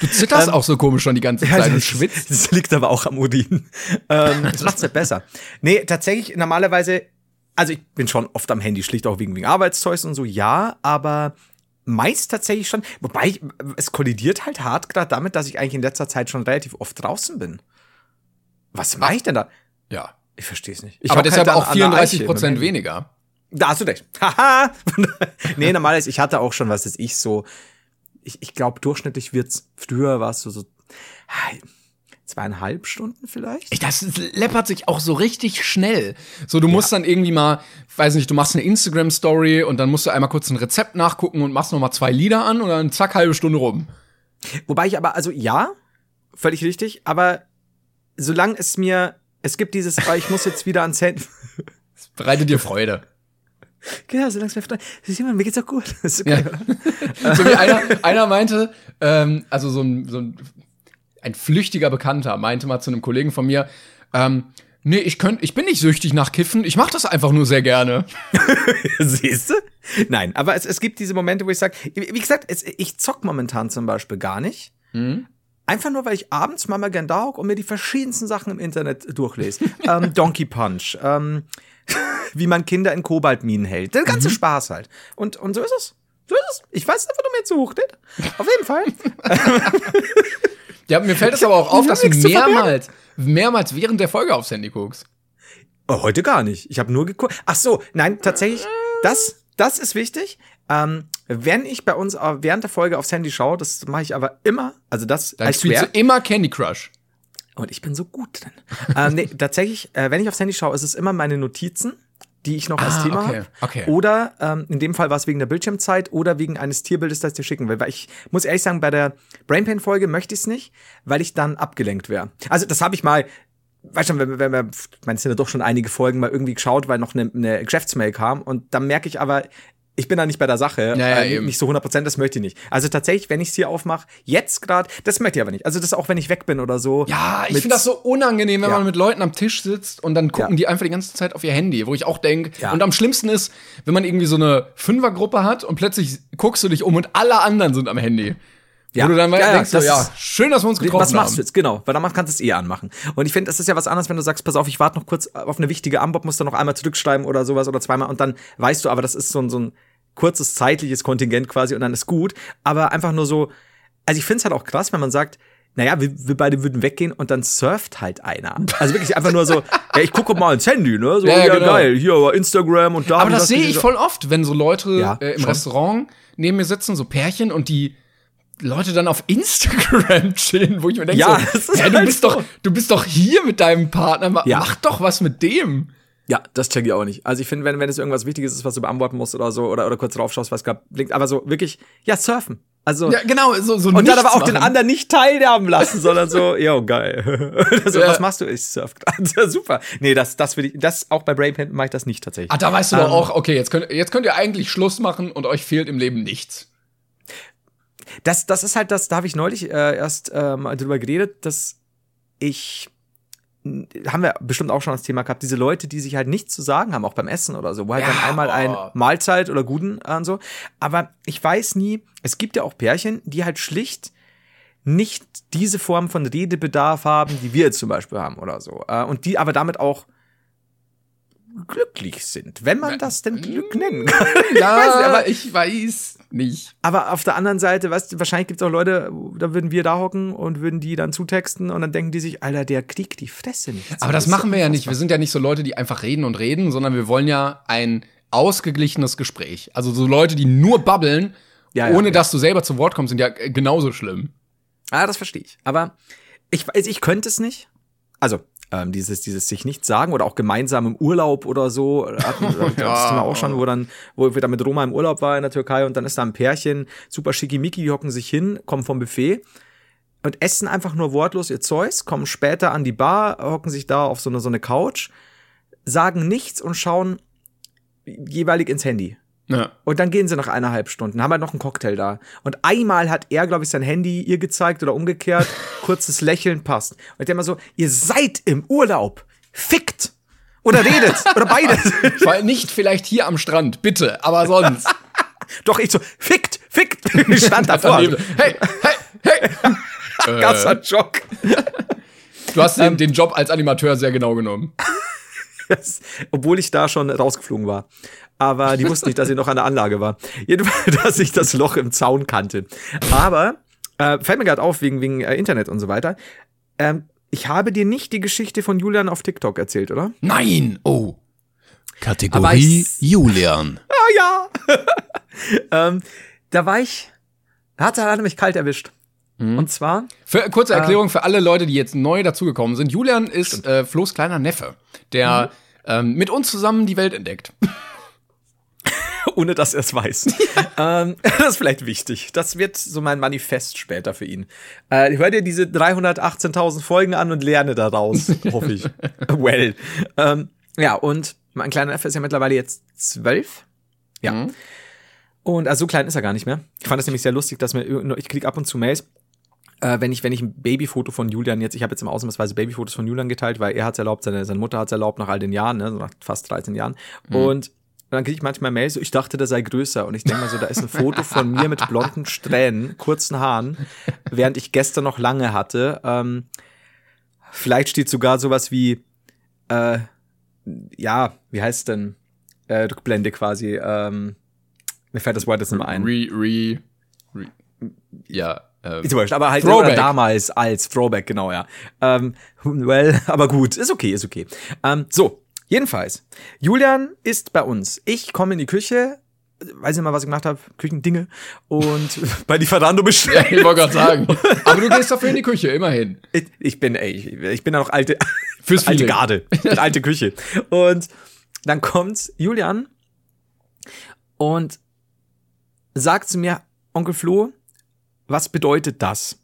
Du zitterst auch so komisch schon die ganze Zeit und das, schwitzt. das liegt aber auch am Urin. ähm, das macht's nicht besser. Nee, tatsächlich, normalerweise, also ich bin schon oft am Handy, schlicht auch wegen, wegen Arbeitszeugs und so, ja, aber meist tatsächlich schon, wobei ich, es kollidiert halt hart gerade damit, dass ich eigentlich in letzter Zeit schon relativ oft draußen bin. Was mache ich denn da? Ja. Ich verstehe es nicht. Ich Aber hock deshalb halt auch an- an der 34 Eiche Prozent weniger. Da hast du recht. Haha. nee, normal ist, ich hatte auch schon, was ist ich so, ich, ich glaube, durchschnittlich wird's, früher war es so, so zweieinhalb Stunden vielleicht. Das läppert sich auch so richtig schnell. So, du musst dann irgendwie mal, weiß nicht, du machst eine Instagram-Story und dann musst du einmal kurz ein Rezept nachgucken und machst noch mal zwei Lieder an und dann zack, halbe Stunde rum. Wobei ich aber, also ja, völlig richtig, aber solange es mir, es gibt dieses, oh, ich muss jetzt wieder ans Handy. Bereitet dir Freude. Genau, solange es mir vertraut. Sieh mal, mir geht's auch gut. Das ist Ja. okay, oder? So wie einer, einer meinte, ähm, also so ein, so ein, ein flüchtiger Bekannter meinte mal zu einem Kollegen von mir, ähm, nee, ich könnt, ich bin nicht süchtig nach Kiffen, ich mache das einfach nur sehr gerne. Siehst du? Nein, aber es, es gibt diese Momente, wo ich sage, wie gesagt, es, ich zock momentan zum Beispiel gar nicht. Einfach nur, weil ich abends mal, mal gern da hock und mir die verschiedensten Sachen im Internet durchlese. ähm, Donkey Punch, ähm, wie man Kinder in Kobaltminen hält. Der ganze Spaß halt. Und, und so ist es. So ist es. Ich weiß einfach nur mir zu hoch, nicht? Auf jeden Fall. Ja, mir fällt es aber auch auf, dass du mehrmals, mehrmals während der Folge aufs Handy guckst. Oh, heute gar nicht. Ich habe nur geguckt. Ach so, nein, tatsächlich, das, das ist wichtig. Ähm, wenn ich bei uns äh, während der Folge aufs Handy schaue, das mache ich aber immer, also das Dann spielst du immer Candy Crush. Und ich bin so gut drin. ähm, nee, tatsächlich, äh, wenn ich aufs Handy schaue, ist es immer meine Notizen, die ich noch als Ah, Thema okay, habe. okay. Oder ähm, in dem Fall war es wegen der Bildschirmzeit oder wegen eines Tierbildes, das ich dir schicken will. Weil ich muss ehrlich sagen, bei der Brainpain-Folge möchte ich es nicht, weil ich dann abgelenkt wäre. Also das habe ich mal, weißt du, wenn, wenn wir, ich meine, es sind ja doch schon einige Folgen mal irgendwie geschaut, weil noch eine, eine Geschäftsmail kam. Und dann merke ich aber, ich bin da nicht bei der Sache. Ja, ja, äh, eben. nicht so 100 Prozent, das möchte ich nicht. Also tatsächlich, wenn ich es hier aufmache, jetzt gerade, das möchte ich aber nicht. Also das auch, wenn ich weg bin oder so. Ja, ich finde das so unangenehm, wenn Ja. man mit Leuten am Tisch sitzt und dann gucken die einfach die ganze Zeit auf ihr Handy, wo ich auch denke. Und am schlimmsten ist, wenn man irgendwie so eine Fünfergruppe hat und plötzlich guckst du dich um und alle anderen sind am Handy. Ja. Wo du dann mal Ja, ja, denkst, so, das ja, ist- schön, dass wir uns getroffen Was machst haben. du jetzt? Genau, weil dann kannst du es eh anmachen. Und ich finde, das ist ja was anderes, wenn du sagst, pass auf, ich warte noch kurz auf eine wichtige Antwort, musst du noch einmal zurückschreiben oder sowas oder zweimal und dann weißt du, aber das ist so ein, so ein kurzes zeitliches Kontingent quasi und dann ist gut. Aber einfach nur so, also ich finde es halt auch krass, wenn man sagt, naja, wir, wir beide würden weggehen und dann surft halt einer. Also wirklich einfach nur so, ja, ich gucke mal ins Handy, ne? So, Ja, ja, ja, genau. geil, hier war Instagram und da. Aber das was sehe ich voll oft, wenn so Leute Ja, äh, im schon. Restaurant neben mir sitzen, so Pärchen und die Leute dann auf Instagram chillen, wo ich mir denke, Ja, so, hä, du halt bist so. doch, du bist doch hier mit deinem Partner, Ja. mach doch was mit dem. Ja, das check ich auch nicht. Also ich finde, wenn, wenn es irgendwas Wichtiges ist, was du beantworten musst oder so, oder, oder kurz drauf schaust, was gerade blinkt, aber so wirklich, ja, surfen. Also, Ja, genau, so, so und dann aber auch den machen. anderen nicht teilhaben lassen, sondern so, yo, geil. so, Ja. Was machst du? Ich surf gerade. Super. Nee, das, das will ich, das, auch bei Brainpaint mache ich das nicht tatsächlich. Ah, da weißt du Ähm, doch auch, okay, jetzt könnt, jetzt könnt ihr eigentlich Schluss machen und euch fehlt im Leben nichts. Das, das ist halt das, da habe ich neulich äh, erst äh, mal drüber geredet, dass ich haben wir bestimmt auch schon das Thema gehabt, diese Leute, die sich halt nichts zu sagen haben, auch beim Essen oder so, wo halt Ja, dann einmal ein oh. Mahlzeit oder Guten äh, und so. Aber ich weiß nie, es gibt ja auch Pärchen, die halt schlicht nicht diese Form von Redebedarf haben, die wir jetzt zum Beispiel haben oder so. Äh, und die aber damit auch glücklich sind, wenn man das denn Glück nennen kann. Ja, weiß nicht, aber- ich weiß nicht. Aber auf der anderen Seite, weißt du, wahrscheinlich gibt es auch Leute, da würden wir da hocken und würden die dann zutexten und dann denken die sich, Alter, der kriegt die Fresse nicht. Aber das ist machen wir ja nicht. Wir sind ja nicht so Leute, die einfach reden und reden, sondern wir wollen ja ein ausgeglichenes Gespräch. Also so Leute, die nur babbeln, Ja, ja, ohne ja. dass du selber zu Wort kommst, sind ja genauso schlimm. Ah, das verstehe ich. Aber ich weiß, ich könnte es nicht. Also, ähm, dieses, dieses sich nicht sagen oder auch gemeinsam im Urlaub oder so, hatten, das Thema auch schon, wo dann, wo wir dann mit Roma im Urlaub war in der Türkei und dann ist da ein Pärchen, super schickimicki, hocken sich hin, kommen vom Buffet und essen einfach nur wortlos ihr Zeugs, kommen später an die Bar, hocken sich da auf so eine, so eine Couch, sagen nichts und schauen jeweilig ins Handy. Ja. Und dann gehen sie nach eineinhalb Stunden, haben halt noch einen Cocktail da. Und einmal hat er, glaube ich, sein Handy ihr gezeigt oder umgekehrt. Kurzes Lächeln passt. Und denke mal so, ihr seid im Urlaub. Fickt. Oder redet. oder beides. Weil nicht vielleicht hier am Strand, bitte, aber sonst. Doch, ich so, fickt, fickt. Ich stand davor. Hey, hey, hey. Gasser Schock. Du hast Ähm. den, den Job als Animateur sehr genau genommen. Das, obwohl ich da schon rausgeflogen war. Aber die wussten nicht, dass ich noch an der Anlage war. Jedenfalls, dass ich das Loch im Zaun kannte. Aber äh, fällt mir gerade auf, wegen, wegen äh, Internet und so weiter. Ähm, ich habe dir nicht die Geschichte von Julian auf TikTok erzählt, oder? Nein, oh. Kategorie Julian. Ah ja. ähm, da war ich, hat er mich kalt erwischt. Und zwar, Für, kurze Erklärung für alle Leute, die jetzt neu dazugekommen sind. Julian ist äh, Flo's kleiner Neffe, der Mhm. ähm, mit uns zusammen die Welt entdeckt. ohne dass er es weiß. ähm, das ist vielleicht wichtig. Das wird so mein Manifest später für ihn. Äh, hör dir diese 318.000 Folgen an und lerne daraus, hoffe ich. well. Ähm, ja, und mein kleiner Neffe ist ja mittlerweile jetzt zwölf. Ja. Mhm. Und also so klein ist er gar nicht mehr. Ich fand es nämlich sehr lustig, dass mir ich krieg ab und zu Mails, äh, wenn ich wenn ich ein Babyfoto von Julian jetzt, ich habe jetzt im Ausnahmsweise Babyfotos von Julian geteilt, weil er hat es erlaubt, seine, seine Mutter hat es erlaubt nach all den Jahren, ne, nach fast 13 Jahren. Und dann kriege ich manchmal Mails, so, ich dachte, der sei größer. Und ich denke mal so, da ist ein Foto von mir mit blonden Strähnen, kurzen Haaren, während ich gestern noch lange hatte. Ähm, vielleicht steht sogar sowas wie, äh, ja, wie heißt denn, äh, Rückblende quasi, ähm, mir fällt das Wort jetzt nicht mehr ein. Re, re, re, ja. Ähm, Ist wurscht, aber halt damals als Throwback, genau, ja. Ähm, well, aber gut, ist okay, ist okay. Ähm, so, jedenfalls, Julian ist bei uns. Ich komme in die Küche, weiß nicht mal, was ich gemacht habe, Küchendinge und bei Lieferando ja, bestellt. ich wollte gerade sagen. Aber du gehst dafür in die Küche, immerhin. Ich, ich bin, ey, ich, ich bin ja noch alte, Fürs alte. Garde, alte Küche. Und dann kommt Julian und sagt zu mir, Onkel Flo, was bedeutet das?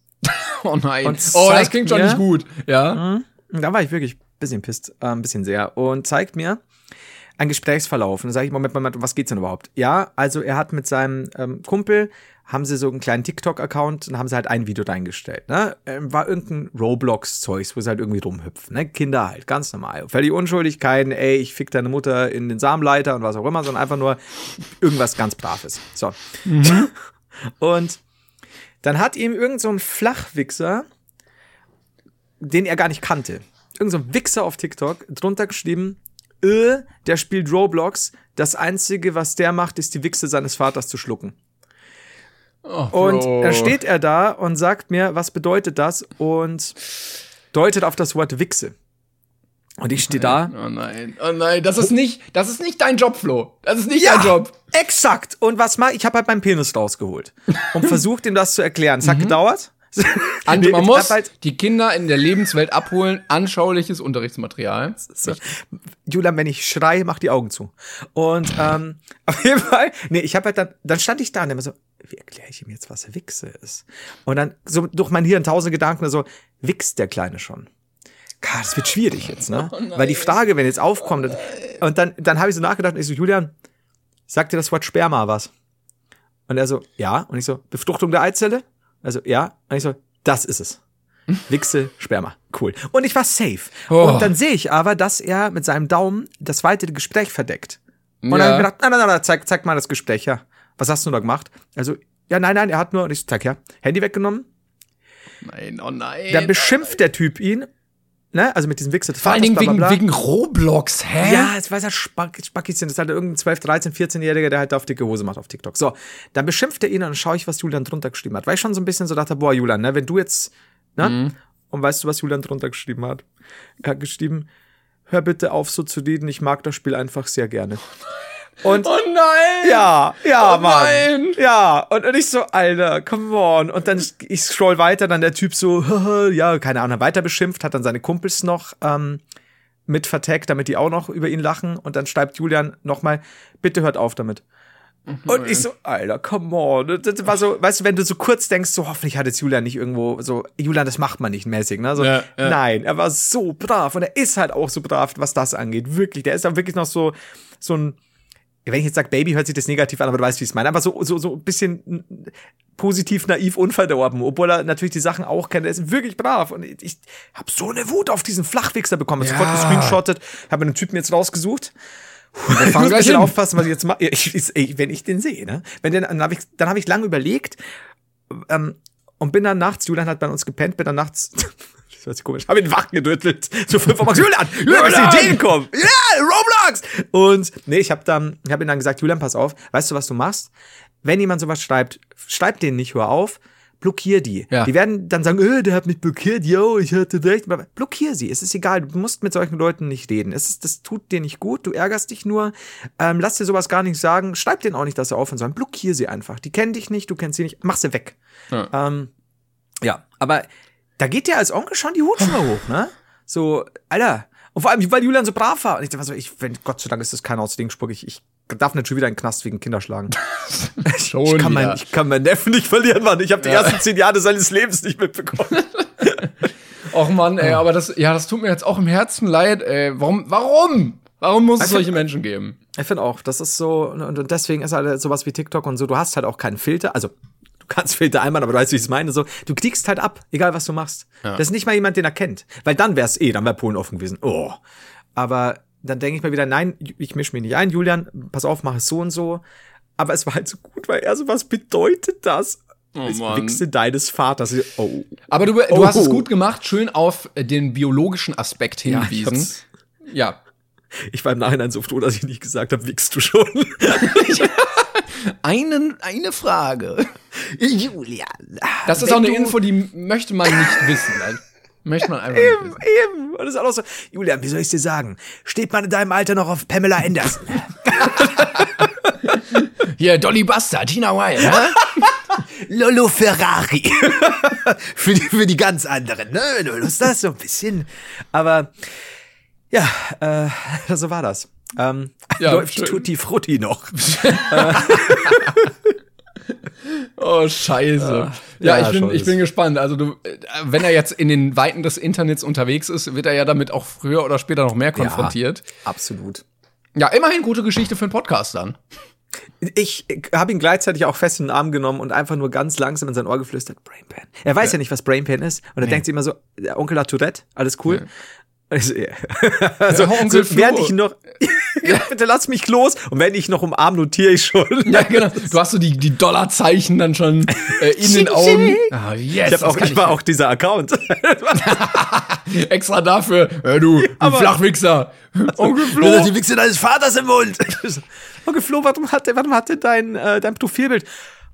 Oh nein. Oh, das klingt schon mir- nicht gut. Ja. Und Da war ich wirklich bisschen pisst, äh, ein bisschen sehr. Und zeigt mir ein Gesprächsverlauf. Und dann sage ich, Moment, Moment, was geht's denn überhaupt? Ja, also er hat mit seinem ähm, Kumpel, haben sie so einen kleinen TikTok-Account und haben sie halt ein Video reingestellt. Ne? Ähm, war irgendein Roblox-Zeugs, wo sie halt irgendwie rumhüpfen. Ne? Kinder halt, ganz normal. Völlig unschuldig, kein, ey, ich fick deine Mutter in den Samenleiter und was auch immer, sondern einfach nur irgendwas ganz Braves. So. Und dann hat ihm irgend so ein Flachwichser, den er gar nicht kannte, irgend so ein Wichser auf TikTok drunter geschrieben, äh, der spielt Roblox, das Einzige, was der macht, ist die Wichse seines Vaters zu schlucken. Oh, Und dann steht er da und sagt mir, was bedeutet das? Und deutet auf das Wort Wichse. Und ich stehe da. Oh nein, oh nein, das ist nicht, das ist nicht dein Job, Flo. Das ist nicht Ja, dein Job. exakt. Und was mach ich? Ich habe halt meinen Penis rausgeholt und versucht, ihm das zu erklären. Es hat gedauert. Und Nee, man muss halt, die Kinder in der Lebenswelt abholen, anschauliches Unterrichtsmaterial. so, Julian, wenn ich schreie, mach die Augen zu. Und ähm, auf jeden Fall, nee, ich habe halt dann, dann stand ich da und immer so, wie erkläre ich ihm jetzt, was Wichse ist? Und dann so durch mein Hirn tausend Gedanken so, wichst der Kleine schon? Gott, das wird schwierig jetzt, ne? Weil die Frage, wenn jetzt aufkommt, und, und dann, dann habe ich so nachgedacht und ich so, Julian, sagt dir das Wort Sperma was? Und er so, ja. Und ich so, Befruchtung der Eizelle? Also, ja. Und ich so, das ist es. Wichse, Sperma. Cool. Und ich war safe. Oh. Und dann sehe ich aber, dass er mit seinem Daumen das weitere Gespräch verdeckt. Und dann Ja. habe ich mir gedacht, nein, nein, nein, zeig, zeig mal das Gespräch her. Was hast du da gemacht? Also, ja, nein, nein, er hat nur, und ich so, zeig her, Handy weggenommen. Nein, oh nein. Dann beschimpft der Typ ihn, ne, also mit diesem Wichse des Vor allen Dingen bla, bla, wegen, bla. wegen Roblox, hä? Ja, jetzt weiß er Spack, Spackis sind. Das ist halt irgendein 12, 13, 14-Jähriger, der halt auf dicke Hose macht auf TikTok. So, dann beschimpft er ihn und dann schaue ich, was Julian drunter geschrieben hat. Weil ich schon so ein bisschen so dachte, boah, Julian, ne, wenn du jetzt, ne? Mhm. Und weißt du, was Julian drunter geschrieben hat? Er hat geschrieben, hör bitte auf, so zu reden, ich mag das Spiel einfach sehr gerne. Und Oh nein! ja, ja, Oh Mann. nein. Ja, und, und ich so, Alter, come on. Und dann, ich scroll weiter, dann der Typ so, ja, keine Ahnung, weiter beschimpft, hat dann seine Kumpels noch ähm, mit vertagt, damit die auch noch über ihn lachen. Und dann schreibt Julian nochmal, bitte hört auf damit. Und ich so, Alter, come on. Das war so, weißt du, wenn du so kurz denkst, so hoffentlich hat jetzt Julian nicht irgendwo so, Julian, das macht man nicht mäßig, ne? So, Ja, ja. Nein, er war so brav und er ist halt auch so brav, was das angeht. Wirklich, der ist dann wirklich noch so, so ein, wenn ich jetzt sage Baby, hört sich das negativ an, aber du weißt, wie ich es meine. Aber so, so, so ein bisschen positiv, naiv, unverdorben, obwohl er natürlich die Sachen auch kennt. Er ist wirklich brav. Und ich, ich habe so eine Wut auf diesen Flachwichser bekommen. Ja. sofort gescreenshottet, habe mir den Typen jetzt rausgesucht. Ich muss gleich hin. aufpassen, was ich jetzt mache. Ich, ich, wenn ich den sehe, ne? Wenn den, dann habe ich, dann hab ich lange überlegt ähm, und bin dann nachts, Julian hat bei uns gepennt, bin dann nachts, das hört sich komisch, habe ihn wach gedrüttelt. So fünf Uhr morgens, Julian, Julian, Julian! Ideen kommen. Ja, Roblox! Und nee, ich habe dann, ich habe ihm dann gesagt, Julian, pass auf, weißt du, was du machst? Wenn jemand sowas schreibt, schreib denen nicht, hör auf, blockier die. Ja. Die werden dann sagen, äh, der hat mich blockiert, yo, ich hatte recht. Blockier sie, es ist egal, du musst mit solchen Leuten nicht reden. Es ist, das tut dir nicht gut, du ärgerst dich nur. Ähm, lass dir sowas gar nicht sagen, schreib denen auch nicht, dass sie aufhören sollen. Blockier sie einfach. Die kennen dich nicht, du kennst sie nicht, mach sie weg. Ja. Ähm, ja, aber da geht dir als Onkel schon die Hutschnur hoch, ne? So, Alter. Und vor allem, weil Julian so brav war. Und ich dachte so, ich, wenn, Gott sei Dank ist das kein Ausdingspruch. Ich, ich darf nicht schon wieder in den Knast wegen Kinderschlagen. Schon ich, kann mein, ich kann meinen Neffen nicht verlieren, Mann. Ich habe die ersten zehn Jahre seines Lebens nicht mitbekommen. Och Mann, ey, aber das, ja, das tut mir jetzt auch im Herzen leid, ey. Warum, warum? Warum muss es solche Menschen geben? Ich finde auch, das ist so, und, und deswegen ist halt sowas wie TikTok und so, du hast halt auch keinen Filter, also du kannst Filter einbauen, aber du weißt, wie ich es meine, so, du kriegst halt ab, egal was du machst. Das ist nicht mal jemand, den er kennt. Weil dann wär's eh, dann wäre Polen offen gewesen. Oh. Aber dann denke ich mir wieder, nein, ich mische mich nicht ein, Julian, pass auf, mach es so und so. Aber es war halt so gut, weil er so, was bedeutet das? Oh Mann. Wichse deines Vaters. Oh. Aber du, du Oh. hast es gut gemacht, schön auf den biologischen Aspekt Ja, ich hingewiesen. Ja. Ich war im Nachhinein so froh, dass ich nicht gesagt habe, wichst du schon. Einen, eine Frage. Julian. Das ist Wenn auch eine Info, die möchte man nicht wissen. Like, möchte man einfach nicht Eben, wissen. eben. Und das ist auch noch so, Julian, wie soll ich dir sagen? Steht man in deinem Alter noch auf Pamela Anderson? Hier, Dolly Buster, Tina Wilde, hä? Lolo Ferrari. für, die, für die ganz anderen, ne? Du lust das so ein bisschen. Aber ja, äh, so war das. Ähm, Ja, läuft schön. Tutti Frutti noch. Oh, scheiße. ja, ja, ich, bin, ich bin gespannt. Also, du, äh, wenn er jetzt in den Weiten des Internets unterwegs ist, wird er ja damit auch früher oder später noch mehr konfrontiert. Absolut. Ja, immerhin gute Geschichte für einen Podcast dann. Ich habe ihn gleichzeitig auch fest in den Arm genommen und einfach nur ganz langsam in sein Ohr geflüstert, Brainpan. Er weiß ja, ja nicht, was Brainpan ist. Und er nee. denkt sich immer so, der Onkel hat Tourette, alles cool. Ja. Also, ja. also ja, so, während ich noch, bitte lass mich los. Und wenn ich noch umarm, notiere ich schon. Ja, genau. Du hast so die, die Dollarzeichen dann schon äh, in den Augen. Oh, yes, ich habe auch, ich war auch dieser Account. Extra dafür. Hör du, du Flachwichser. Onkel Flo. Die Wichse deines Vaters im Mund. Onkel Flo, warum hat, warum hat denn dein, äh, dein Profilbild?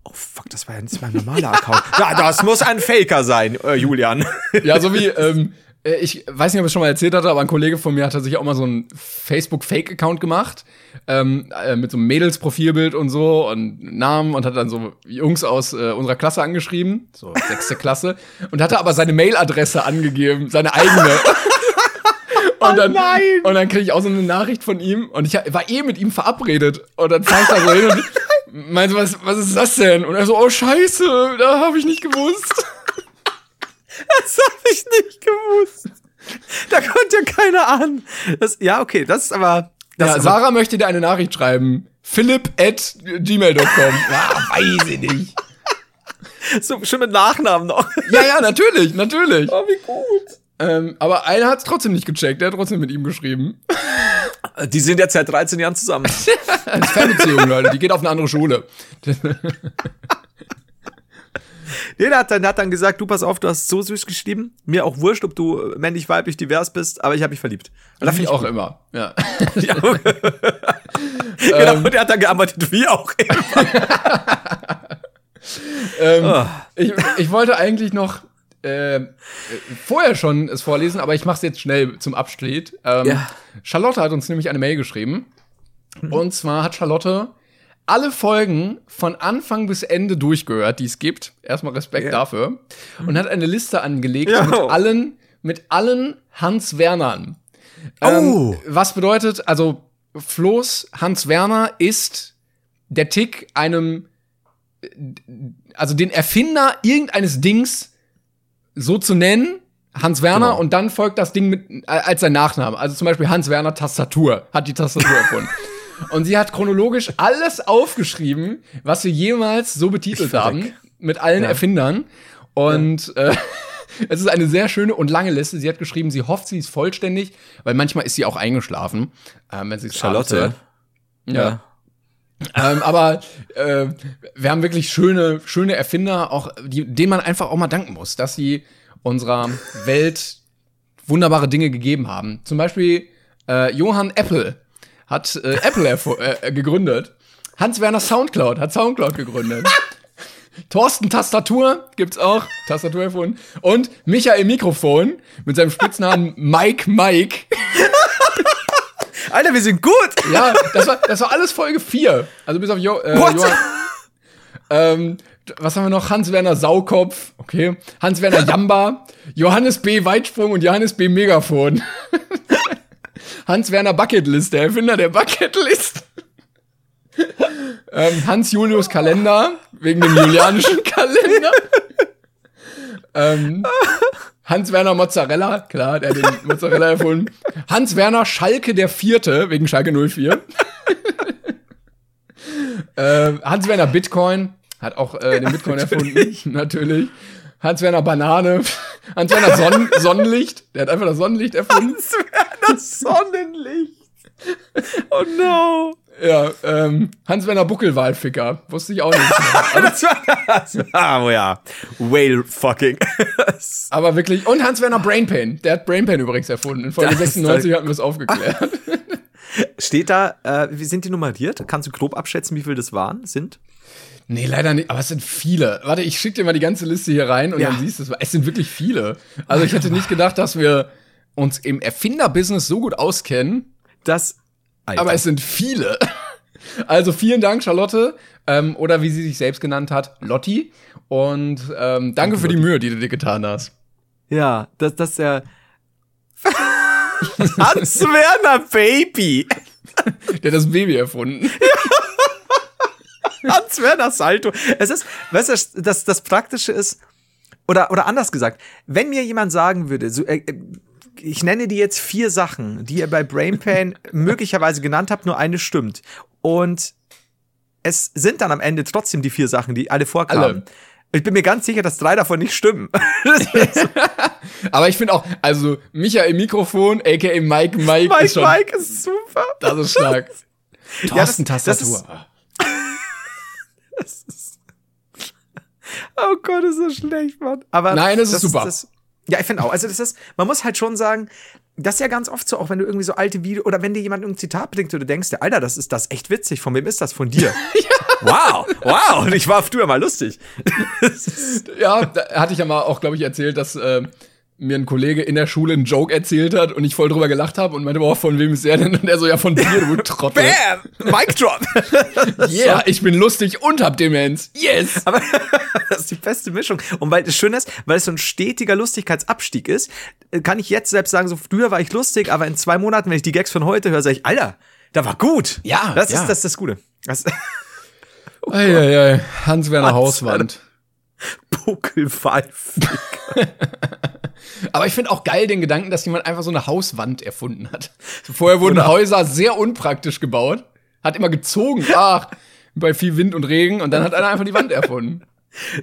Oh fuck, das war ja nicht mein normaler Account. ja, das muss ein Faker sein, äh, Julian. ja, so wie, ähm, äh, ich weiß nicht, ob ich es schon mal erzählt hatte, aber ein Kollege von mir hatte sich auch mal so einen Facebook-Fake-Account gemacht, ähm, äh, mit so einem Mädels-Profilbild und so und Namen und hat dann so Jungs aus äh, unserer Klasse angeschrieben, so sechste Klasse, und hatte aber seine Mailadresse angegeben, seine eigene. Und dann, oh und dann kriege ich auch so eine Nachricht von ihm und ich war eh mit ihm verabredet. Und dann fahre ich da so hin und meinte, was, was ist das denn? Und er so, oh Scheiße, da habe ich nicht gewusst. Das habe ich nicht gewusst. Da konnte ja keiner an. Das, ja, okay, das ist aber. Das ja, ist Sarah aber, möchte dir eine Nachricht schreiben. Philipp at gmail.com. ja, weiß ich nicht. So, schon mit Nachnamen noch. Ja, ja, natürlich, natürlich. Oh, wie gut. Ähm, aber einer hat es trotzdem nicht gecheckt, der hat trotzdem mit ihm geschrieben. Die sind jetzt seit 13 Jahren zusammen. ist Fernbeziehung, Leute. Die geht auf eine andere Schule. Nee, der hat dann, hat dann gesagt, du pass auf, du hast so süß geschrieben. Mir auch wurscht, ob du männlich, weiblich, divers bist, aber ich habe mich verliebt. Und das ich auch gut. immer, ja. ja. genau, und er hat dann gearbeitet, wie auch immer. ähm, oh. ich, ich wollte eigentlich noch äh, vorher schon es vorlesen, aber ich mache es jetzt schnell zum Abschied. Ähm, ja. Charlotte hat uns nämlich eine Mail geschrieben. Mhm. Und zwar hat Charlotte alle Folgen von Anfang bis Ende durchgehört, die es gibt. Erstmal Respekt ja. dafür. Und hat eine Liste angelegt ja. mit allen, mit allen Hans Wernern. Ähm, oh. was bedeutet, also Floß Hans Werner ist der Tick einem, also den Erfinder irgendeines Dings so zu nennen, Hans Werner, genau. und dann folgt das Ding mit, äh, als sein Nachname. Also zum Beispiel Hans Werner Tastatur hat die Tastatur erfunden. Und sie hat chronologisch alles aufgeschrieben, was wir jemals so betitelt haben, mit allen ja. Erfindern. Und ja. äh, es ist eine sehr schöne und lange Liste. Sie hat geschrieben, sie hofft, sie ist vollständig, weil manchmal ist sie auch eingeschlafen, ähm, wenn sie Charlotte. Ja. ja. ähm, aber äh, wir haben wirklich schöne, schöne Erfinder, auch die, denen man einfach auch mal danken muss, dass sie unserer Welt wunderbare Dinge gegeben haben. Zum Beispiel äh, Johann Apple hat äh, Apple äh, gegründet. Hans-Werner Soundcloud hat Soundcloud gegründet. Thorsten Tastatur gibt's auch, Tastatur erfunden. Und Michael Mikrofon mit seinem Spitznamen Mike Mike. Alter, wir sind gut. Ja, das war, das war alles Folge 4. Also bis auf jo äh, Johann. Ähm, was haben wir noch? Hans-Werner Saukopf, okay. Hans-Werner Jamba, Johannes B. Weitsprung und Johannes B. Megafon. Hans-Werner Bucketlist, der Erfinder der Bucketlist. ähm, Hans-Julius Kalender, wegen dem julianischen Kalender. ähm, Hans-Werner Mozzarella, klar, der hat den Mozzarella erfunden. Hans-Werner Schalke der Vierte, wegen Schalke 04. ähm, Hans-Werner Bitcoin, hat auch äh, den Bitcoin erfunden, natürlich. Hans-Werner Banane, Hans-Werner Sonnen Sonnenlicht, der hat einfach das Sonnenlicht erfunden. Hans-Werner Sonnenlicht. Oh no. Ja, ähm, Hans-Werner Buckelwalficker. Wusste ich auch nicht. ah, oh ja. Whale fucking. aber wirklich. Und Hans-Werner Brainpain. Der hat Brainpain übrigens erfunden. In Folge das 96 hatten wir es aufgeklärt. Steht da, äh, wie sind die nummeriert? Kannst du grob abschätzen, wie viel das waren, sind? Nee, leider nicht. Aber es sind viele. Warte, ich schicke dir mal die ganze Liste hier rein und ja. dann siehst du es. Es sind wirklich viele. Also ich hätte nicht gedacht, dass wir uns im Erfinderbusiness so gut auskennen. Das. Alter. Aber es sind viele. Also vielen Dank, Charlotte. Ähm, oder wie sie sich selbst genannt hat, Lotti. Und ähm, danke, danke für die Mühe, die du dir getan hast. Ja, das, das ist ja. Hans Werner Baby. Der hat das Baby erfunden. Ja. Hans Werner Salto. Es ist, weißt du, das, das Praktische ist, oder, oder anders gesagt, wenn mir jemand sagen würde, so, äh, ich nenne dir jetzt vier Sachen, die ihr bei Brain Pain möglicherweise genannt habt, nur eine stimmt. Und es sind dann am Ende trotzdem die vier Sachen, die alle vorkamen. Alle. Ich bin mir ganz sicher, dass drei davon nicht stimmen. Aber ich finde auch, also Michael Mikrofon, aka Mike Mike, Mike, ist schon, Mike ist super. das ist stark. Thorsten das- das Tastatur. Oh Gott, ist das schlecht, Mann. Aber Nein, das ist super. Das, ja, ich finde auch. Also das ist, man muss halt schon sagen, das ist ja ganz oft so, auch wenn du irgendwie so alte Videos oder wenn dir jemand ein Zitat bringt und du denkst, Alter, das ist das echt witzig. Von wem ist das? Von dir. Wow, wow. Und ich war früher mal lustig. Ja, da hatte ich ja mal auch, glaube ich, erzählt, dass äh, mir ein Kollege in der Schule einen Joke erzählt hat und ich voll drüber gelacht habe und meinte, boah, von wem ist er denn? Und er so, ja, von dir, du Trottel. Bam! Mic drop. Yeah, ich bin lustig und hab Demenz. Yes! Aber das ist die beste Mischung. Und weil das Schöne ist, weil es so ein stetiger Lustigkeitsabstieg ist, kann ich jetzt selbst sagen, so früher war ich lustig, aber in zwei Monaten, wenn ich die Gags von heute höre, sage ich, Alter, da war gut. Ja, Das ja. ist das, ist das Gute. Das Eieiei, Hans-Werner Hans-Werner. Hauswand. Buckelpfeif. Aber ich finde auch geil den Gedanken, dass jemand einfach so eine Hauswand erfunden hat. Vorher wurden Häuser sehr unpraktisch gebaut, hat immer gezogen, ach, bei viel Wind und Regen und dann hat einer einfach die Wand erfunden.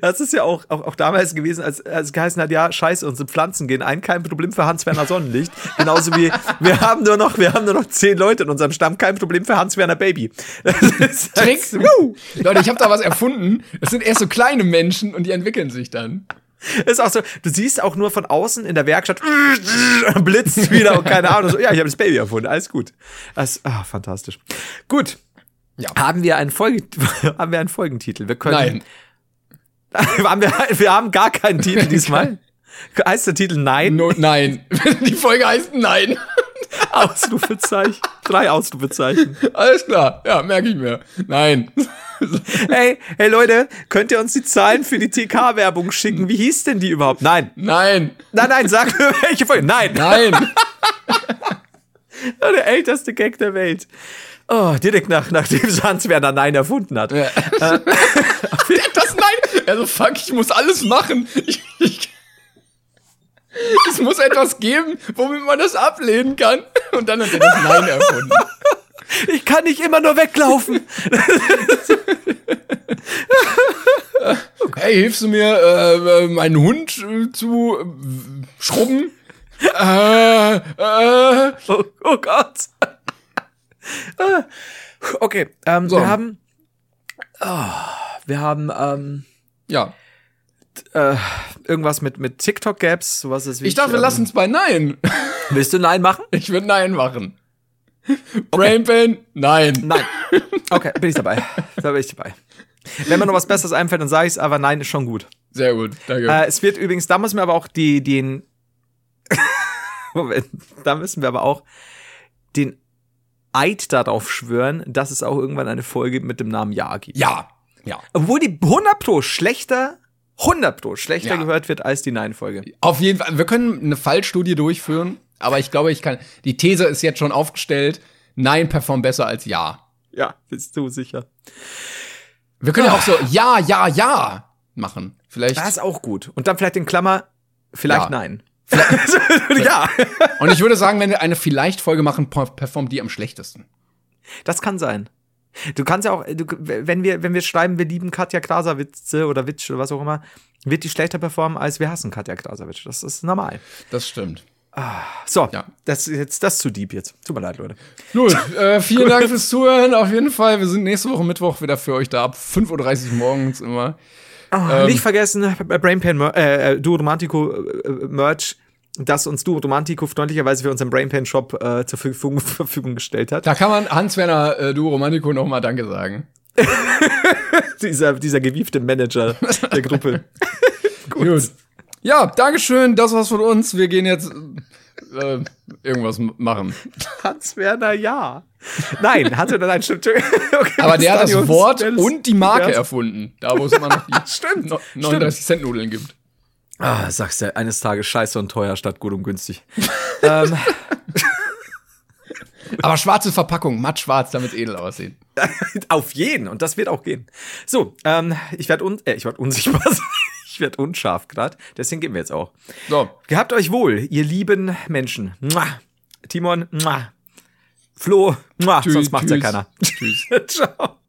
Das ist ja auch, auch, auch damals gewesen, als, als es geheißen hat, ja, scheiße, unsere Pflanzen gehen ein, kein Problem für Hans-Werner Sonnenlicht. Genauso wie, wir haben nur noch, wir haben nur noch zehn Leute in unserem Stamm, kein Problem für Hans-Werner Baby. Das ist Trick. Leute, ich habe da was erfunden. Das sind erst so kleine Menschen und die entwickeln sich dann. Ist auch so, du siehst auch nur von außen in der Werkstatt, blitzt wieder und keine Ahnung. So, ja, ich habe das Baby erfunden, alles gut. Das, ah, fantastisch. Gut. Ja. Haben wir einen Folge, haben wir einen Folgentitel? Wir können. Nein. Wir, haben gar keinen Titel diesmal. Heißt der Titel Nein? No, nein. Die Folge heißt Nein. Ausrufezeichen. Drei Ausrufezeichen. Alles klar. Ja, merke ich mir. Nein. Hey, hey Leute, könnt ihr uns die Zahlen für die TK-Werbung schicken? Wie hieß denn die überhaupt? Nein. Nein. Nein, nein, sag mir welche Folge. Nein. Nein. Der älteste Gag der Welt. Oh, direkt nach, nachdem Hans Werner Nein erfunden hat. Ja. das Nein. Also fuck, ich muss alles machen. Ich, ich, es muss etwas geben, womit man das ablehnen kann. Und dann hat er das Nein erfunden. Ich kann nicht immer nur weglaufen. Hey, hilfst du mir, äh, äh, meinen Hund äh, zu äh, schrubben? äh, äh. Oh, oh Gott. Ah, okay, ähm, So. wir haben. Oh, wir haben ähm, Ja. äh, irgendwas mit, mit TikTok-Gaps, sowas ist wie. Ich dachte, wir ähm, lassen es bei Nein. Willst du Nein machen? Ich würde Nein machen. Brain Pain? Nein. Nein. Okay, bin ich dabei. Da bin ich dabei. Wenn mir noch was Besseres einfällt, dann sage ich es, aber nein ist schon gut. Sehr gut, danke. Äh, es wird übrigens, da müssen wir aber auch die, den. Moment, da müssen wir aber auch den Eid darauf schwören, dass es auch irgendwann eine Folge mit dem Namen Ja gibt. ja. Ja. Obwohl die 100 Pro schlechter, 100 Pro schlechter Ja. gehört wird als die Nein-Folge. Auf jeden Fall. Wir können eine Fallstudie durchführen, aber ich glaube, ich kann. Die These ist jetzt schon aufgestellt. Nein performt besser als Ja. Ja, bist du sicher. Wir können ja auch so Ja, Ja, Ja machen. Vielleicht. Das ist auch gut. Und dann vielleicht in Klammer, vielleicht Ja. nein. ja. Und ich würde sagen, wenn wir eine Vielleicht-Folge machen, per- performt die am schlechtesten. Das kann sein. Du kannst ja auch, du, wenn wir, wenn wir schreiben, wir lieben Katja Krasavitze oder Witsch oder was auch immer, wird die schlechter performen, als wir hassen Katja Krasavitsch. Das ist normal. Das stimmt. So, Ja. das ist jetzt das ist zu deep jetzt. Tut mir leid, Leute. Gut, äh, vielen Dank fürs Zuhören. Auf jeden Fall, wir sind nächste Woche Mittwoch wieder für euch da ab 5.30 Uhr morgens immer. Ah, Nicht vergessen, Brainpan Mer- äh, äh, Duo Romantico äh, äh, Merch, das uns Duo Romantico freundlicherweise für unseren Brainpan Shop äh, zur Verfügung, Verfügung gestellt hat. Da kann man Hans-Werner äh, Duo Romantico nochmal Danke sagen. dieser, dieser gewiefte Manager der Gruppe. Gut. Ja, Dankeschön. Das war's von uns. Wir gehen jetzt äh, irgendwas machen. Hans-Werner, ja. Nein, Hans-Werner, nein, stimmt. Okay, Aber der hat dann, das. Wort und die Marke erfunden. Da, wo es immer noch die Stimmt, no- 39 Cent Nudeln gibt. Ah, sagst du, eines Tages scheiße und teuer statt gut und günstig. ähm, Aber schwarze Verpackung, matt schwarz, damit edel aussehen. auf jeden, und das wird auch gehen. So, ähm, ich werde un äh, ich werd unsichtbar sein. Ich werd unscharf gerade. Deswegen gehen wir jetzt auch. So. Gehabt euch wohl, ihr lieben Menschen. Mua. Timon, mua. Flo, mua. Tschüss, sonst macht's ja tschüss. keiner. Tschüss. Ciao.